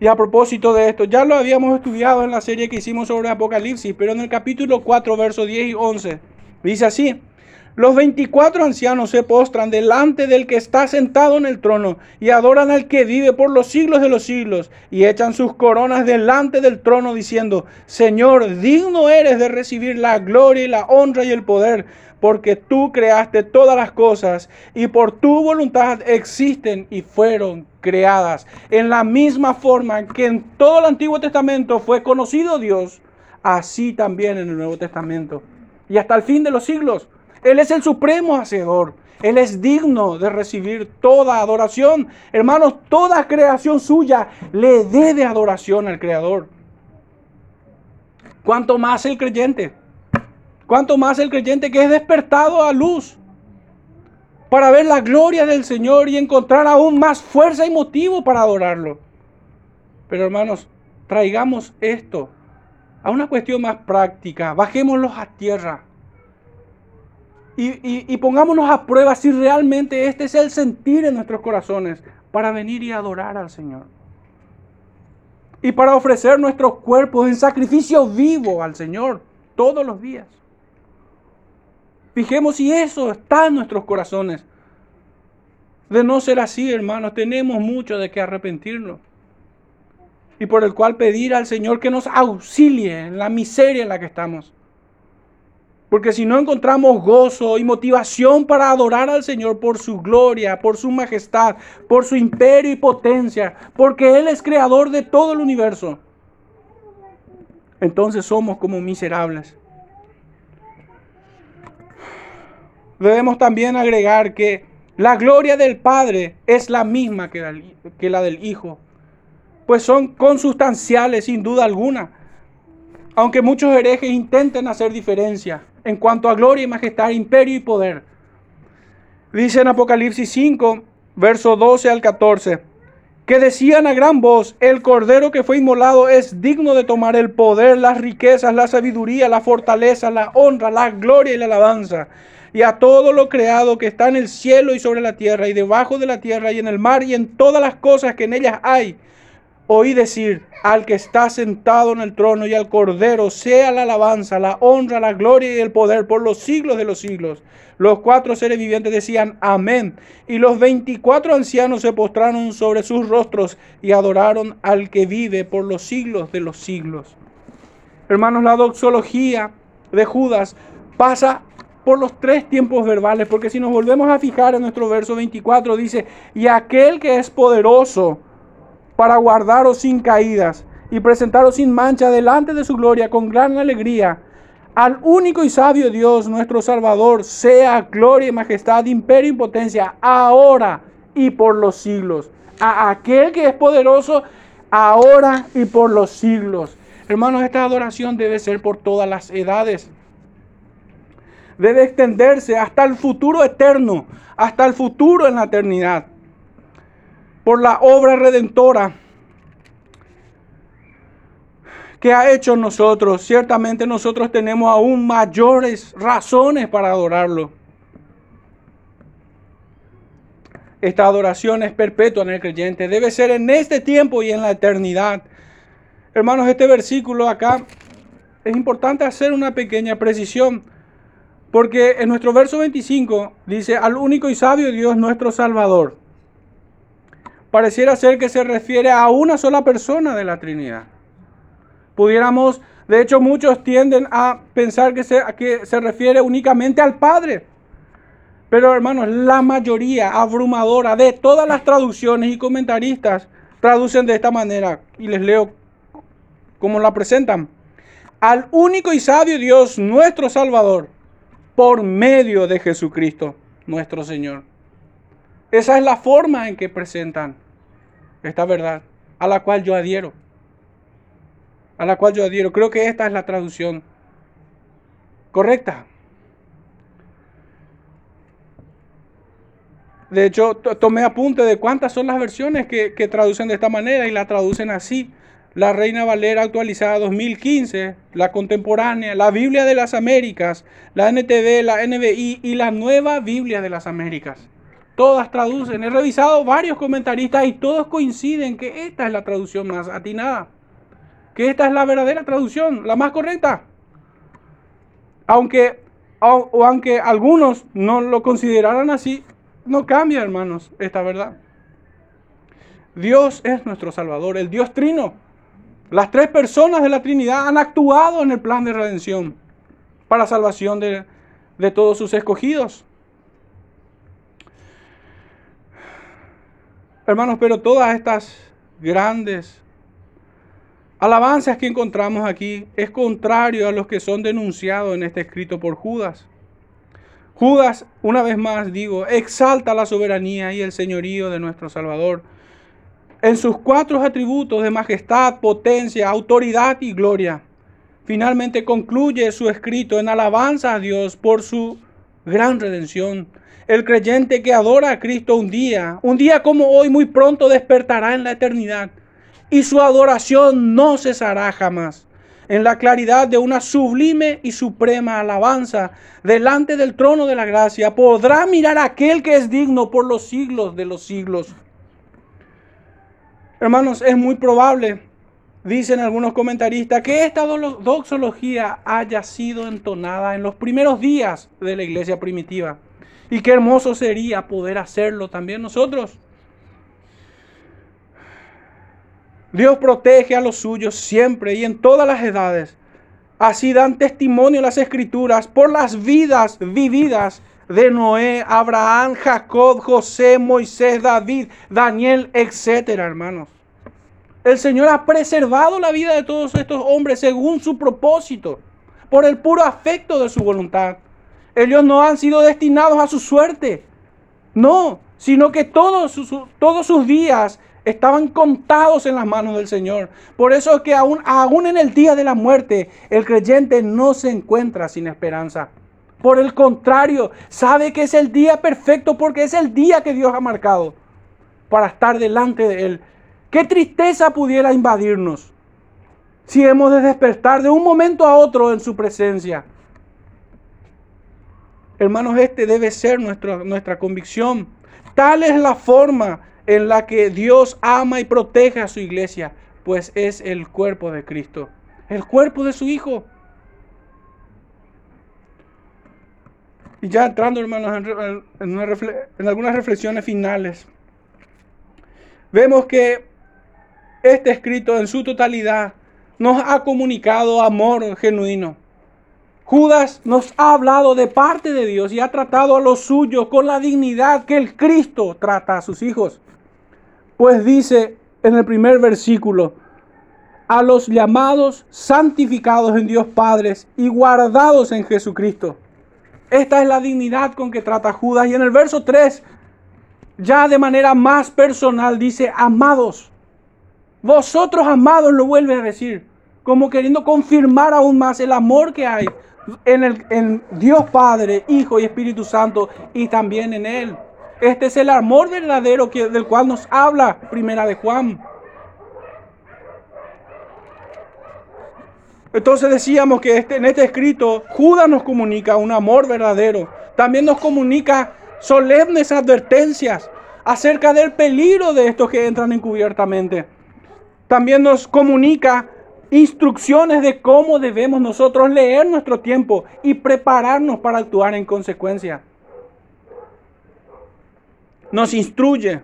Y a propósito de esto, ya lo habíamos estudiado en la serie que hicimos sobre Apocalipsis, pero en el capítulo 4, versos 10 y 11, dice así, los 24 ancianos se postran delante del que está sentado en el trono y adoran al que vive por los siglos de los siglos y echan sus coronas delante del trono diciendo, Señor, digno eres de recibir la gloria y la honra y el poder, porque tú creaste todas las cosas y por tu voluntad existen y fueron creadas. En la misma forma que en todo el Antiguo Testamento fue conocido Dios, así también en el Nuevo Testamento. Y hasta el fin de los siglos él es el supremo hacedor. Él es digno de recibir toda adoración. Hermanos, toda creación suya le debe adoración al Creador. Cuanto más el creyente. Cuanto más el creyente que es despertado a luz para ver la gloria del Señor y encontrar aún más fuerza y motivo para adorarlo. Pero hermanos, traigamos esto a una cuestión más práctica. Bajémoslos a tierra y, pongámonos a prueba si realmente este es el sentir en nuestros corazones para venir y adorar al Señor. Y para ofrecer nuestros cuerpos en sacrificio vivo al Señor todos los días. Fijemos si eso está en nuestros corazones. De no ser así, hermanos, tenemos mucho de qué arrepentirnos. Y por el cual pedir al Señor que nos auxilie en la miseria en la que estamos. Porque si no encontramos gozo y motivación para adorar al Señor por su gloria, por su majestad, por su imperio y potencia, porque Él es creador de todo el universo, entonces somos como miserables. Debemos también agregar que la gloria del Padre es la misma que la, del Hijo, pues son consustanciales sin duda alguna aunque muchos herejes intenten hacer diferencia en cuanto a gloria y majestad, imperio y poder. Dice en Apocalipsis 5, verso 12 al 14, que decían a gran voz, el cordero que fue inmolado es digno de tomar el poder, las riquezas, la sabiduría, la fortaleza, la honra, la gloria y la alabanza. Y a todo lo creado que está en el cielo y sobre la tierra y debajo de la tierra y en el mar y en todas las cosas que en ellas hay. Oí decir al que está sentado en el trono y al cordero, sea la alabanza, la honra, la gloria y el poder por los siglos de los siglos. Los cuatro seres vivientes decían amén. Y los veinticuatro ancianos se postraron sobre sus rostros y adoraron al que vive por los siglos de los siglos. Hermanos, la doxología de Judas pasa por los tres tiempos verbales, porque si nos volvemos a fijar en nuestro verso 24, dice, y aquel que es poderoso para guardaros sin caídas y presentaros sin mancha delante de su gloria con gran alegría al único y sabio Dios, nuestro Salvador, sea gloria y majestad, imperio y potencia, ahora y por los siglos. A aquel que es poderoso, ahora y por los siglos. Hermanos, esta adoración debe ser por todas las edades. Debe extenderse hasta el futuro eterno, hasta el futuro en la eternidad. Por la obra redentora que ha hecho nosotros, ciertamente nosotros tenemos aún mayores razones para adorarlo. Esta adoración es perpetua en el creyente, debe ser en este tiempo y en la eternidad. Hermanos, este versículo acá es importante hacer una pequeña precisión, porque en nuestro verso 25 dice, al único y sabio Dios nuestro Salvador. Pareciera ser que se refiere a una sola persona de la Trinidad. Pudiéramos, de hecho muchos tienden a pensar que se, que se refiere únicamente al Padre. Pero hermanos, la mayoría abrumadora de todas las traducciones y comentaristas traducen de esta manera y les leo como la presentan. Al único y sabio Dios, nuestro Salvador, por medio de Jesucristo, nuestro Señor. Esa es la forma en que presentan esta verdad, a la cual yo adhiero a la cual yo adhiero. Creo que esta es la traducción correcta. De hecho, tomé apunte de cuántas son las versiones que, traducen de esta manera y la traducen así. La Reina Valera actualizada 2015, la contemporánea, la Biblia de las Américas, la NTV, la NBI y la Nueva Biblia de las Américas. Todas traducen. He revisado varios comentaristas y todos coinciden que esta es la traducción más atinada que esta es la verdadera traducción, la más correcta. Aunque, aunque algunos no lo consideraran así, no cambia, hermanos, esta verdad. Dios es nuestro Salvador, el Dios Trino. Las tres personas de la Trinidad han actuado en el plan de redención para salvación de, de todos sus escogidos. Hermanos, pero todas estas grandes alabanzas que encontramos aquí es contrario a los que son denunciados en este escrito por Judas. Judas, una vez más digo, exalta la soberanía y el señorío de nuestro Salvador en sus cuatro atributos de majestad, potencia, autoridad y gloria. Finalmente concluye su escrito en alabanza a Dios por su gran redención. El creyente que adora a Cristo un día, un día como hoy, muy pronto despertará en la eternidad y su adoración no cesará jamás. En la claridad de una sublime y suprema alabanza delante del trono de la gracia, podrá mirar aquel que es digno por los siglos de los siglos. Hermanos, es muy probable, dicen algunos comentaristas, que esta doxología haya sido entonada en los primeros días de la iglesia primitiva. Y qué hermoso sería poder hacerlo también nosotros. Dios protege a los suyos siempre y en todas las edades. Así dan testimonio las escrituras por las vidas vividas de Noé, Abraham, Jacob, José, Moisés, David, Daniel, etcétera, hermanos. El Señor ha preservado la vida de todos estos hombres según su propósito, por el puro afecto de su voluntad. Ellos no han sido destinados a su suerte, no, sino que todos sus, todos sus días estaban contados en las manos del Señor. Por eso es que aún, aún en el día de la muerte, el creyente no se encuentra sin esperanza. Por el contrario, sabe que es el día perfecto porque es el día que Dios ha marcado para estar delante de Él. Qué tristeza pudiera invadirnos si hemos de despertar de un momento a otro en su presencia. Hermanos, este debe ser nuestra, nuestra convicción. Tal es la forma en la que Dios ama y protege a su iglesia, pues es el cuerpo de Cristo, el cuerpo de su Hijo. Y ya entrando, hermanos, en, en algunas reflexiones finales, vemos que este escrito en su totalidad nos ha comunicado amor genuino. Judas nos ha hablado de parte de Dios y ha tratado a los suyos con la dignidad que el Cristo trata a sus hijos. Pues dice en el primer versículo, a los llamados santificados en Dios Padres y guardados en Jesucristo. Esta es la dignidad con que trata Judas. Y en el verso 3, ya de manera más personal, dice, amados. Vosotros amados lo vuelve a decir, como queriendo confirmar aún más el amor que hay en, el, Dios Padre, Hijo y Espíritu Santo y también en Él. Este es el amor verdadero del cual nos habla Primera de Juan. Entonces decíamos que este, en este escrito Judas nos comunica un amor verdadero. También nos comunica solemnes advertencias acerca del peligro de estos que entran encubiertamente. También nos comunica instrucciones de cómo debemos nosotros leer nuestro tiempo y prepararnos para actuar en consecuencia. Nos instruye,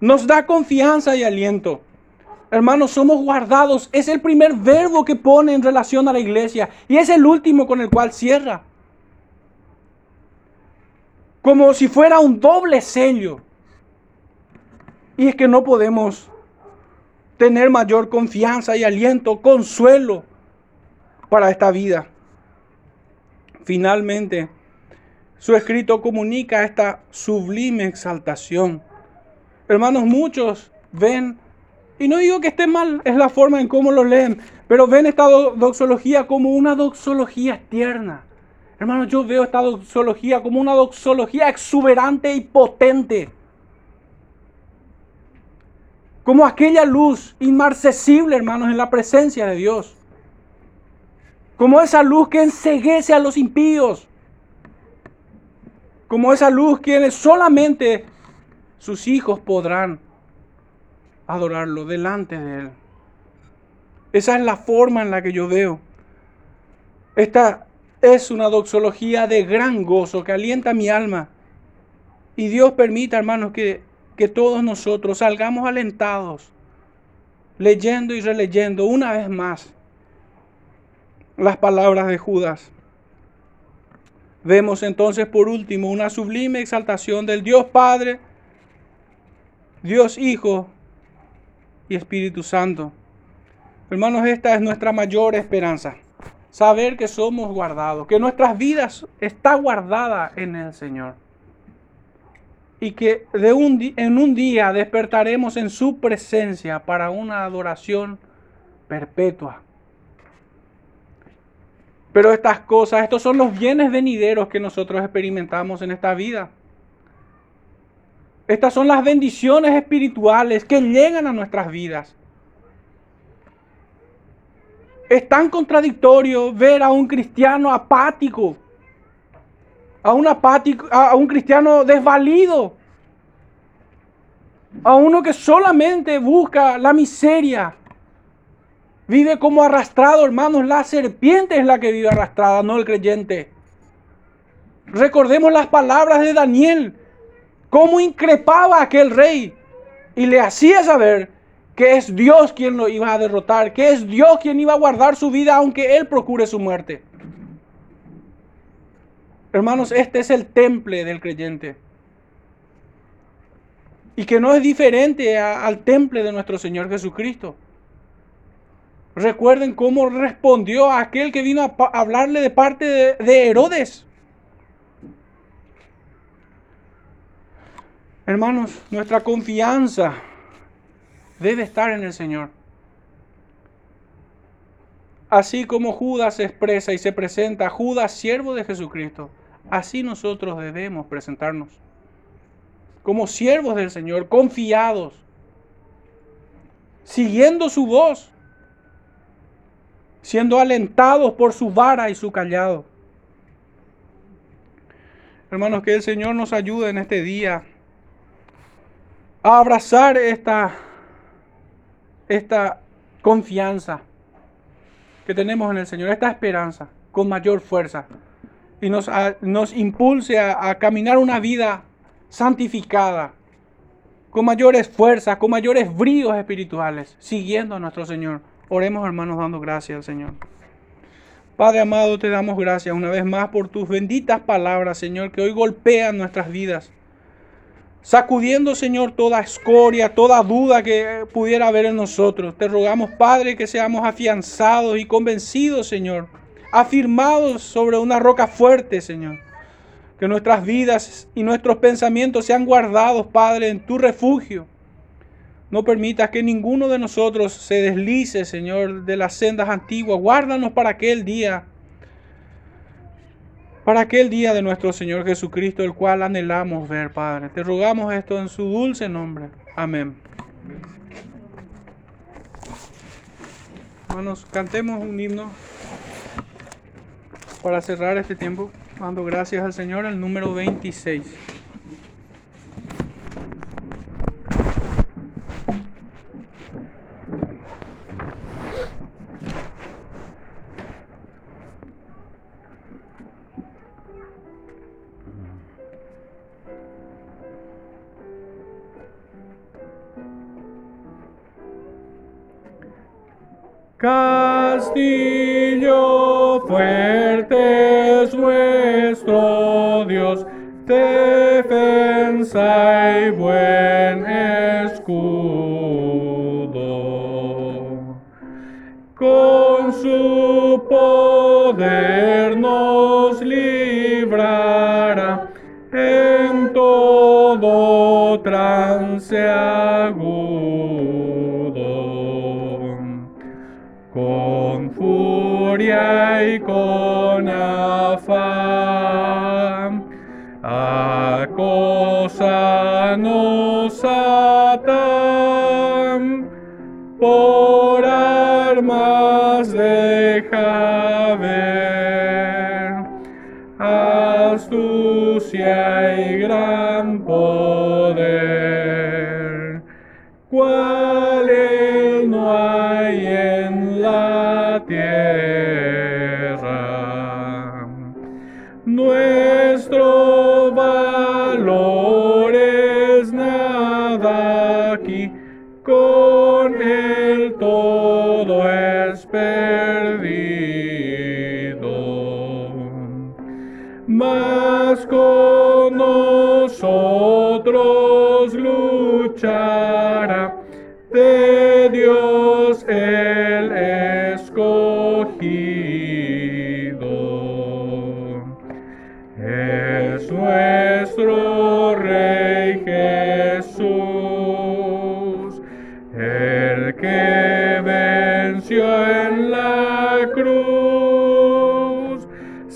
nos da confianza y aliento. Hermanos, somos guardados. Es el primer verbo que pone en relación a la iglesia y es el último con el cual cierra. Como si fuera un doble sello. Y es que no podemos tener mayor confianza y aliento, consuelo para esta vida. Finalmente, su escrito comunica esta sublime exaltación. Hermanos, muchos ven y no digo que esté mal, es la forma en cómo lo leen, pero ven esta doxología como una doxología tierna. Hermanos, yo veo esta doxología como una doxología exuberante y potente. Como aquella luz inmarcesible, hermanos, en la presencia de Dios. Como esa luz que enseguece a los impíos. Como esa luz que solamente sus hijos podrán adorarlo delante de Él. Esa es la forma en la que yo veo. Esta es una doxología de gran gozo que alienta mi alma. Y Dios permita, hermanos, que, que todos nosotros salgamos alentados, leyendo y releyendo una vez más las palabras de Judas. Vemos entonces por último una sublime exaltación del Dios Padre, Dios Hijo y Espíritu Santo. Hermanos, esta es nuestra mayor esperanza. Saber que somos guardados, que nuestras vidas está guardada en el Señor. Y que de un en un día despertaremos en su presencia para una adoración perpetua. Pero estas cosas, estos son los bienes venideros que nosotros experimentamos en esta vida. Estas son las bendiciones espirituales que llegan a nuestras vidas. Es tan contradictorio ver a un cristiano apático, a un apático, a un cristiano desvalido, a uno que solamente busca la miseria. Vive como arrastrado, hermanos. La serpiente es la que vive arrastrada, no el creyente. Recordemos las palabras de Daniel cómo increpaba a aquel rey y le hacía saber que es Dios quien lo iba a derrotar, que es Dios quien iba a guardar su vida aunque él procure su muerte. Hermanos, este es el temple del creyente. Y que no es diferente al temple de nuestro Señor Jesucristo. Recuerden cómo respondió aquel que vino a hablarle de parte de Herodes. Hermanos, nuestra confianza debe estar en el Señor. Así como Judas se expresa y se presenta, Judas siervo de Jesucristo, así nosotros debemos presentarnos. Como siervos del Señor, confiados, siguiendo su voz, siendo alentados por su vara y su callado. Hermanos, que el Señor nos ayude en este día a abrazar esta, esta confianza que tenemos en el Señor, esta esperanza con mayor fuerza y nos, nos impulse a, a caminar una vida santificada, con mayores fuerzas, con mayores bríos espirituales, siguiendo a nuestro Señor. Oremos hermanos dando gracias al Señor. Padre amado, te damos gracias una vez más por tus benditas palabras, Señor, que hoy golpean nuestras vidas. Sacudiendo, Señor, toda escoria, toda duda que pudiera haber en nosotros. Te rogamos, Padre, que seamos afianzados y convencidos, Señor. Afirmados sobre una roca fuerte, Señor que nuestras vidas y nuestros pensamientos sean guardados, Padre, en tu refugio. No permitas que ninguno de nosotros se deslice, Señor, de las sendas antiguas. Guárdanos para aquel día, para aquel día de nuestro Señor Jesucristo, el cual anhelamos ver, Padre. Te rogamos esto en su dulce nombre. Amén. Hermanos, cantemos un himno para cerrar este tiempo. Dando gracias al Señor, el número 26.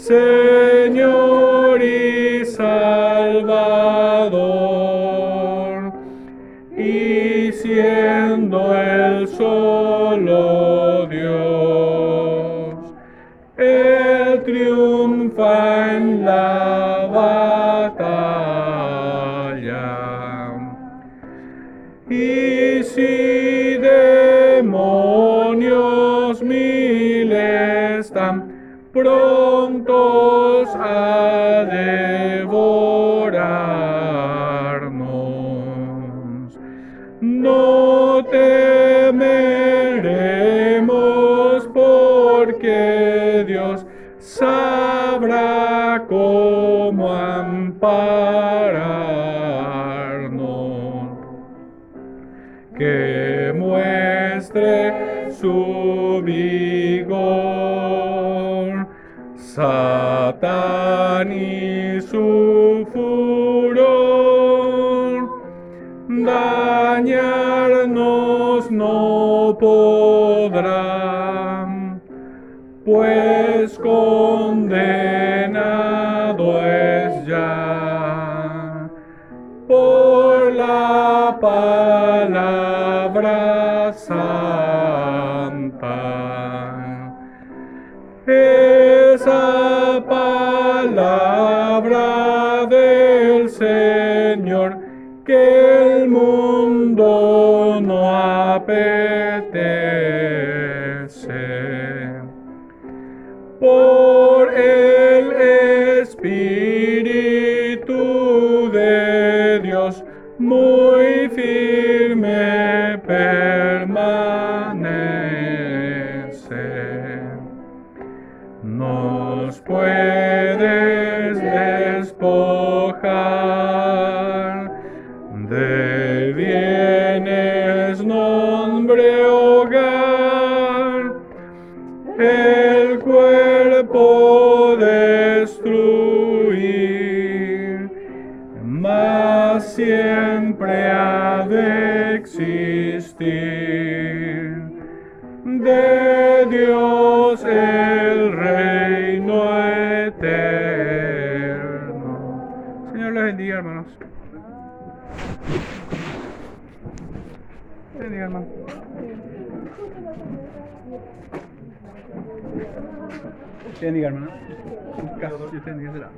Señor y Salvador, y siendo el solo Dios, el triunfa en la Y si demonios mil están amparar. que muestre su vigor. Satán y su furor dañarnos no podrán, pues condenado Bendiga, hermano. Caso, Dios te bendiga, será.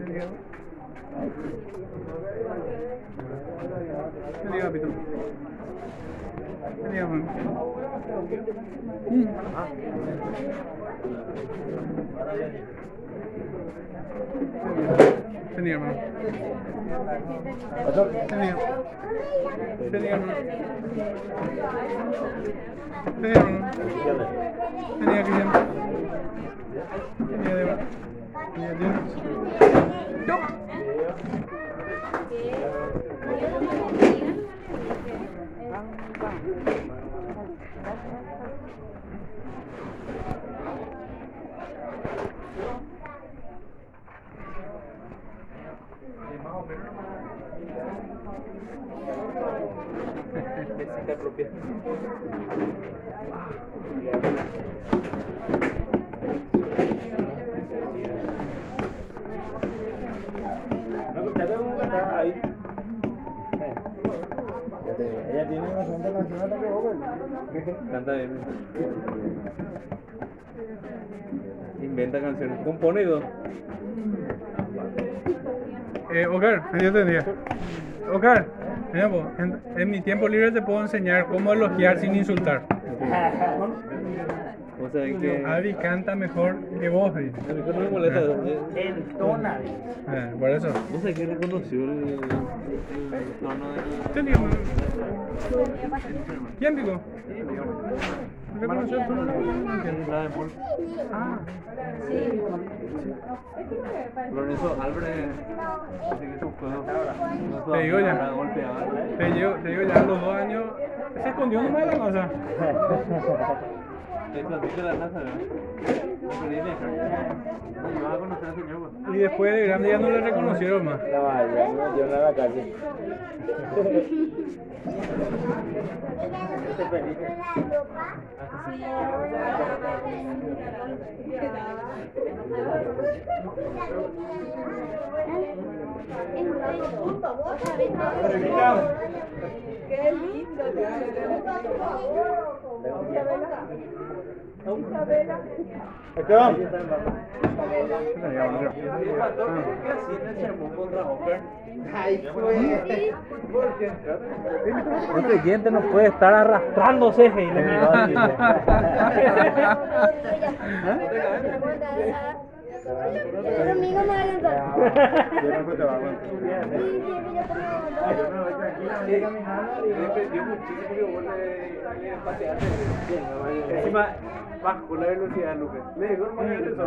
Bendiga. Bendiga, Pito. Bendiga, hermano. Mm. Sen ner med honom. Sen ner. Sen ner med honom. Sen ner med honom. Sen ner igen. Ner igen. Ner igen. Jo! Thank you. Hermano. Bendiga, hermano. Bendiga, Cristian. Bendiga, Débora. Bendiga, Dios. Yo. ahí. Ella tiene una sonda nacional que vos, Canta bien. Inventa canciones. Dos. Eh, bendiga. Oscar, mira, po, en, en mi tiempo libre te puedo enseñar cómo elogiar sin insultar. O sea que. Avi canta mejor que vos. dice. A mí no me molesta. eh, Entona. Eh, por eso. No sé quién reconoció el, el tono del. ¿Quién dijo? ¿Quién dijo? Ah, Lorenzo Albrecht. Así que se buscó. no Te digo ya. te digo, te digo ya a los dos años se escondió nomás de la. Esto dice la ¿verdad? Y después de grande ya no le reconocieron más. No, yo no la calle. Qué lindo. Isabela. Esteban. ¿Qué hacía en el sermón contra Hopper? Este diente no puede estar arrastrándose, y le miró así. Conmigo no Encima, bajo la velocidad, Lucas. Le digo, no me eso.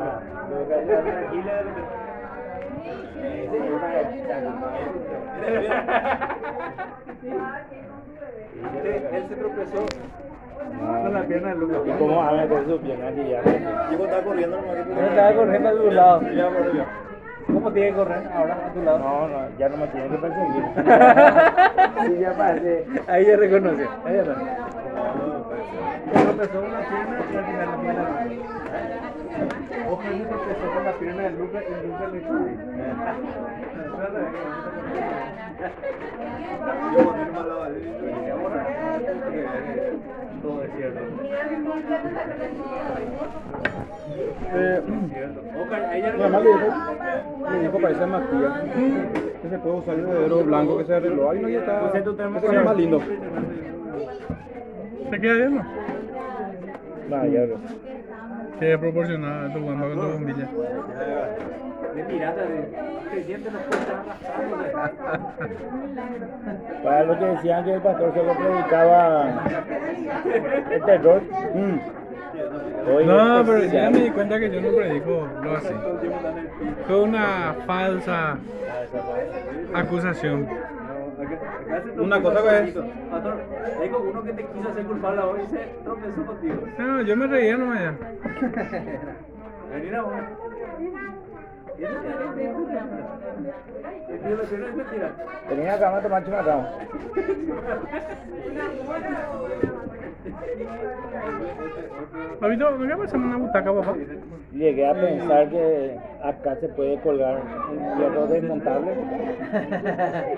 Él se tropezó con la pierna de Lucas. ¿Y cómo meter su pierna? Yo estaba corriendo Yo estaba corriendo a su lado. ¿Cómo tiene que correr ahora a tu lado? No, no, ya no me tienen que perseguir. Sí, ya parece. Ahí ya reconoció. Ahí ya está. Se tropezó una pierna y al final tiene la Ojalá se tropezó con la pierna de Lucas y Lucas le ella mi mamá le dijo, le dijo parece Matías que se puede usar el bebedero blanco que se arregló. Ahí no, ya está. Termo Ese es más lindo. ¿Te queda bien, no? No, ya veo. Que proporcionada tu guamba con tu bombilla. De pirata, de creyente no puede estar arrastrándose. Para los que decían que el pastor solo predicaba el terror. Hoy No, pero ya me di cuenta que yo no predico lo así. Fue una falsa acusación. Una cosa que es- Pastor, digo uno que te quiso hacer culpable hoy se tropezó contigo. No, yo me reía nomás ya. Venir a te no. Tenía acá a tomar chimacao. Papito, ¿no qué pasa en una butaca, papá? Llegué a pensar que acá se puede colgar un hierro desmontable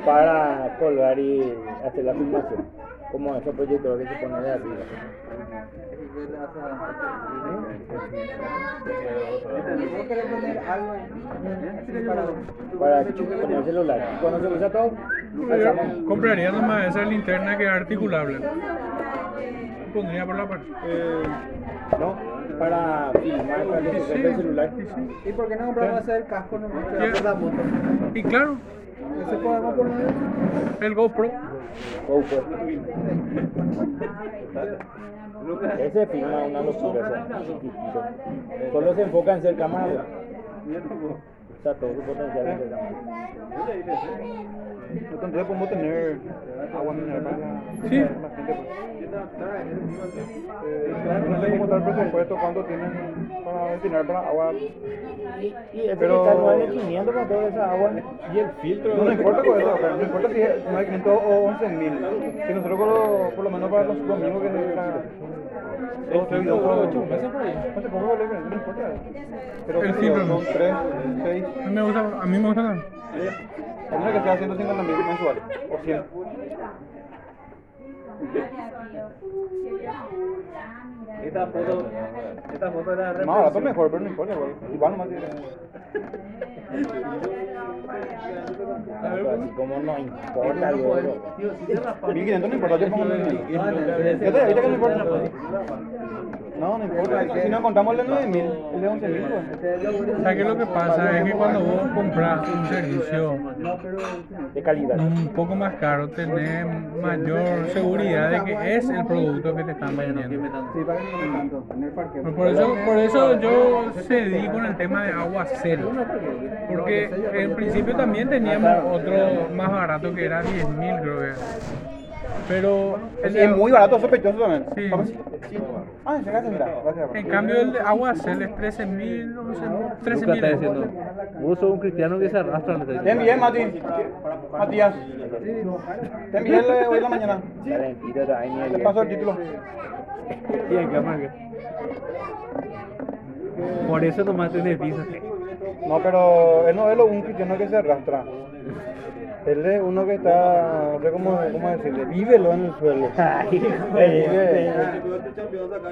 para colgar y hacer la filmación. Como esos proyectores que se ponen de arriba. Para poner el celular. Cuando se usa todo, compraría nomás esa linterna que es articulable. Pondría por la parte. Eh, no, para filmar, para que Sí, el celular. sí, sí. ¿Y por qué no compramos del casco nomás que Ya. va por la moto? Y claro, Ese podemos poner. el GoPro. GoPro. Ese filma una locura. Solo se enfoca en ser cámara. Está todo su potencial en. Entonces podemos tener agua mineral para la, Sí. gente. Pues. Eh, no sé cómo está el presupuesto, cuánto tienen para destinar para agua. Y, y ese Pero- que está 9.500 para toda esa agua. Y el filtro. No, no importa con eso, no importa si es 9.500 o 11.000. Si nosotros por lo, por lo menos para los domingos que El filtro dura ocho meses por ahí. No sé cómo vuelve, no importa. Pero El filtro. son 3, 6. A mí me gusta, a mí me gusta que sea 150 mil mensuales. O 100. Esta foto, esta foto era Más barato mejor, pero no importa, igual. Igual nomás tiene. Así como no importa raspas. 1500 no importa, yo pongo 1000. Ya te que no importa. No, no importa. Si no contamos el de 9000, el de 11000, pues. ¿Sabes qué es lo que pasa? Es que cuando vos compras un servicio De calidad. un poco más caro, tenés mayor seguridad de que es el producto que te están vendiendo. Por eso, por eso yo cedí con el tema de agua cero. Porque en principio también teníamos otro más barato que era 10 mil, creo que. Pero de- Es muy barato, sospechoso también. Sí. Vamos. Ah, se gracias, mira. Gracias. en cambio el de agua cero es 13 mil, 13 Nunca está mil. diciendo. Vos sos un cristiano que se arrastra. Te envié, Mati. Matías. Te envié eh, hoy en la mañana. Te paso el título. Bien. Por eso nomás tenés visa. No, pero él no es lo un cristiano que se arrastra. Él es uno que está, no sé cómo, cómo decirle, vívelo en el suelo. Vive.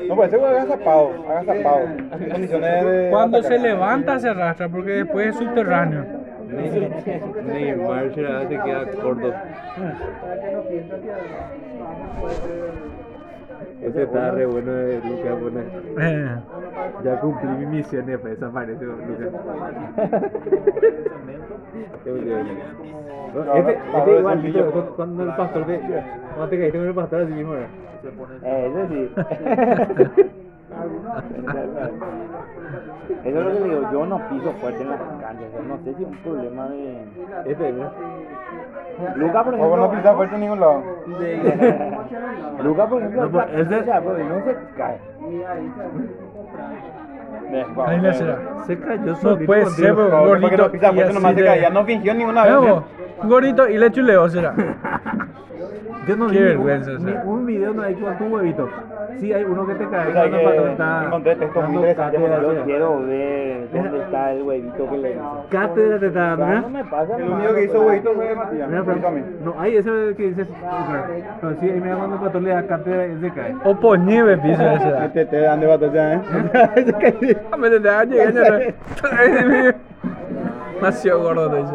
No, pues ese güey agazapado, agazapado. En condiciones de. Cuando se levanta se arrastra porque después es subterráneo. Neymar se queda corto. Ese está re bueno de Lucas pone. Eh, Ya cumplí mi misión y después desaparece Lucas. Qué bueno. No, Este, este igualito, cu- cuando el pastor te, cuando te caíste con el pastor así mismo era. Eh, ese sí. Eso es lo que le digo, yo no piso fuerte en las canchas, no sé si es un problema de... Este, ¿no? Luca, por O ejemplo... no pisar fuerte en ningún lado. Luca, por ejemplo, No, pues, ese... ese- no se cae. Ahí le será. Se cayó No solito puede ser, No, gordito. no pisa se de- caía. No fingió ninguna vez. Vamos, gordito y le chuleo será. Yo no Qué vi vergüenza, un, o sea. ni un video no hay con tu huevito. Sí, hay uno que te cae O sea, cuando el patrón que está encontré textos muy dando interesantes. cátedra, Yo o sea, quiero ver dónde está el huevito que le hizo. Cátedra te está dando, Ah, ¿eh? no me pasa. El único que hizo huevito fue Matías. No, hay ese que dices, pero sí, ahí me da cuando el patrón le da cátedra y se cae. O por nieve piso. Este te dan de batalla, ¿eh? Me te llegar ya. Demasiado gordo te dice.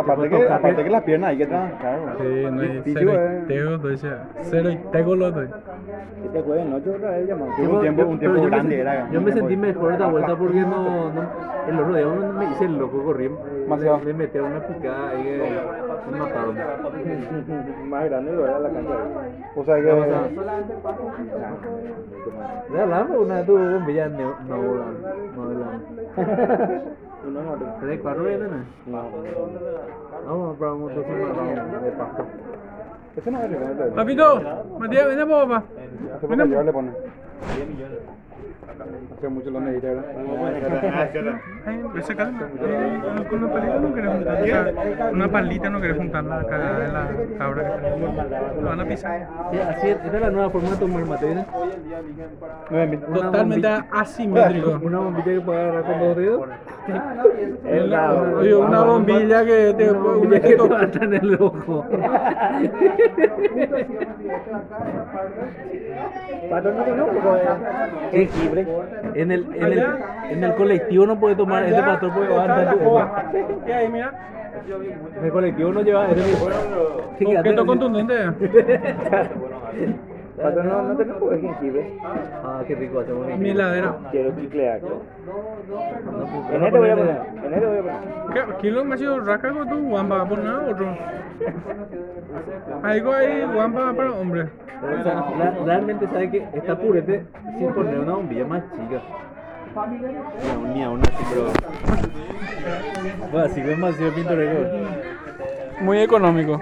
Aparte, que, aparte que las piernas hay que trabajar. Sí, no hay cero eh. y tego, te dice. Cero y tego lo doy. Este jueves noche otra vez llamamos. Tuvo un tiempo, un tiempo yo me grande sentí- era. Yo me sentí mejor esta vuelta porque no, no el otro día uno me hice el loco, corrí, Demasiado. le, metieron una picada ahí que me mataron. Más grande lo era la cancha. O sea ¿Qué que. ¿Le hablamos una de tu bombilla? No, no, no hablamos. ¿Tres, cuatro vienen? No. Vamos a probar un motor de pasto. Ese no es el Papito, Matías, ven a papá. Yo le pone. Hace una palita no querés juntar. Una palita no querés juntar la cagada de la cabra. que Lo van a pisar. Sí, así es, esta es la nueva forma de tomar mate, Totalmente asimétrico. Una bombilla que puede agarrar con dos dedos. Una, oye, una bombilla que te Una que te en el ojo. Patrón, no un poco En el, en el, en el colectivo no puede tomar, ese pastor puede bajar en tu ojo. Y ahí, mira. El colectivo no lleva ese Objeto contundente. Patrón, no, no tengo un poco de jengibre. Ah, qué rico hacemos Mi heladera. Quiero chiclear. No, En este voy a poner. En este voy a poner. ¿Qué, ¿Quién lo ha sido raca con tu guampa? ¿Por nada otro? Algo ahí, guampa para hombre. O sea, la- realmente sabe que está purete sin poner una bombilla más chica. Ni aún, ni aún así, pero. Bueno, así es demasiado pintoresco. Muy económico.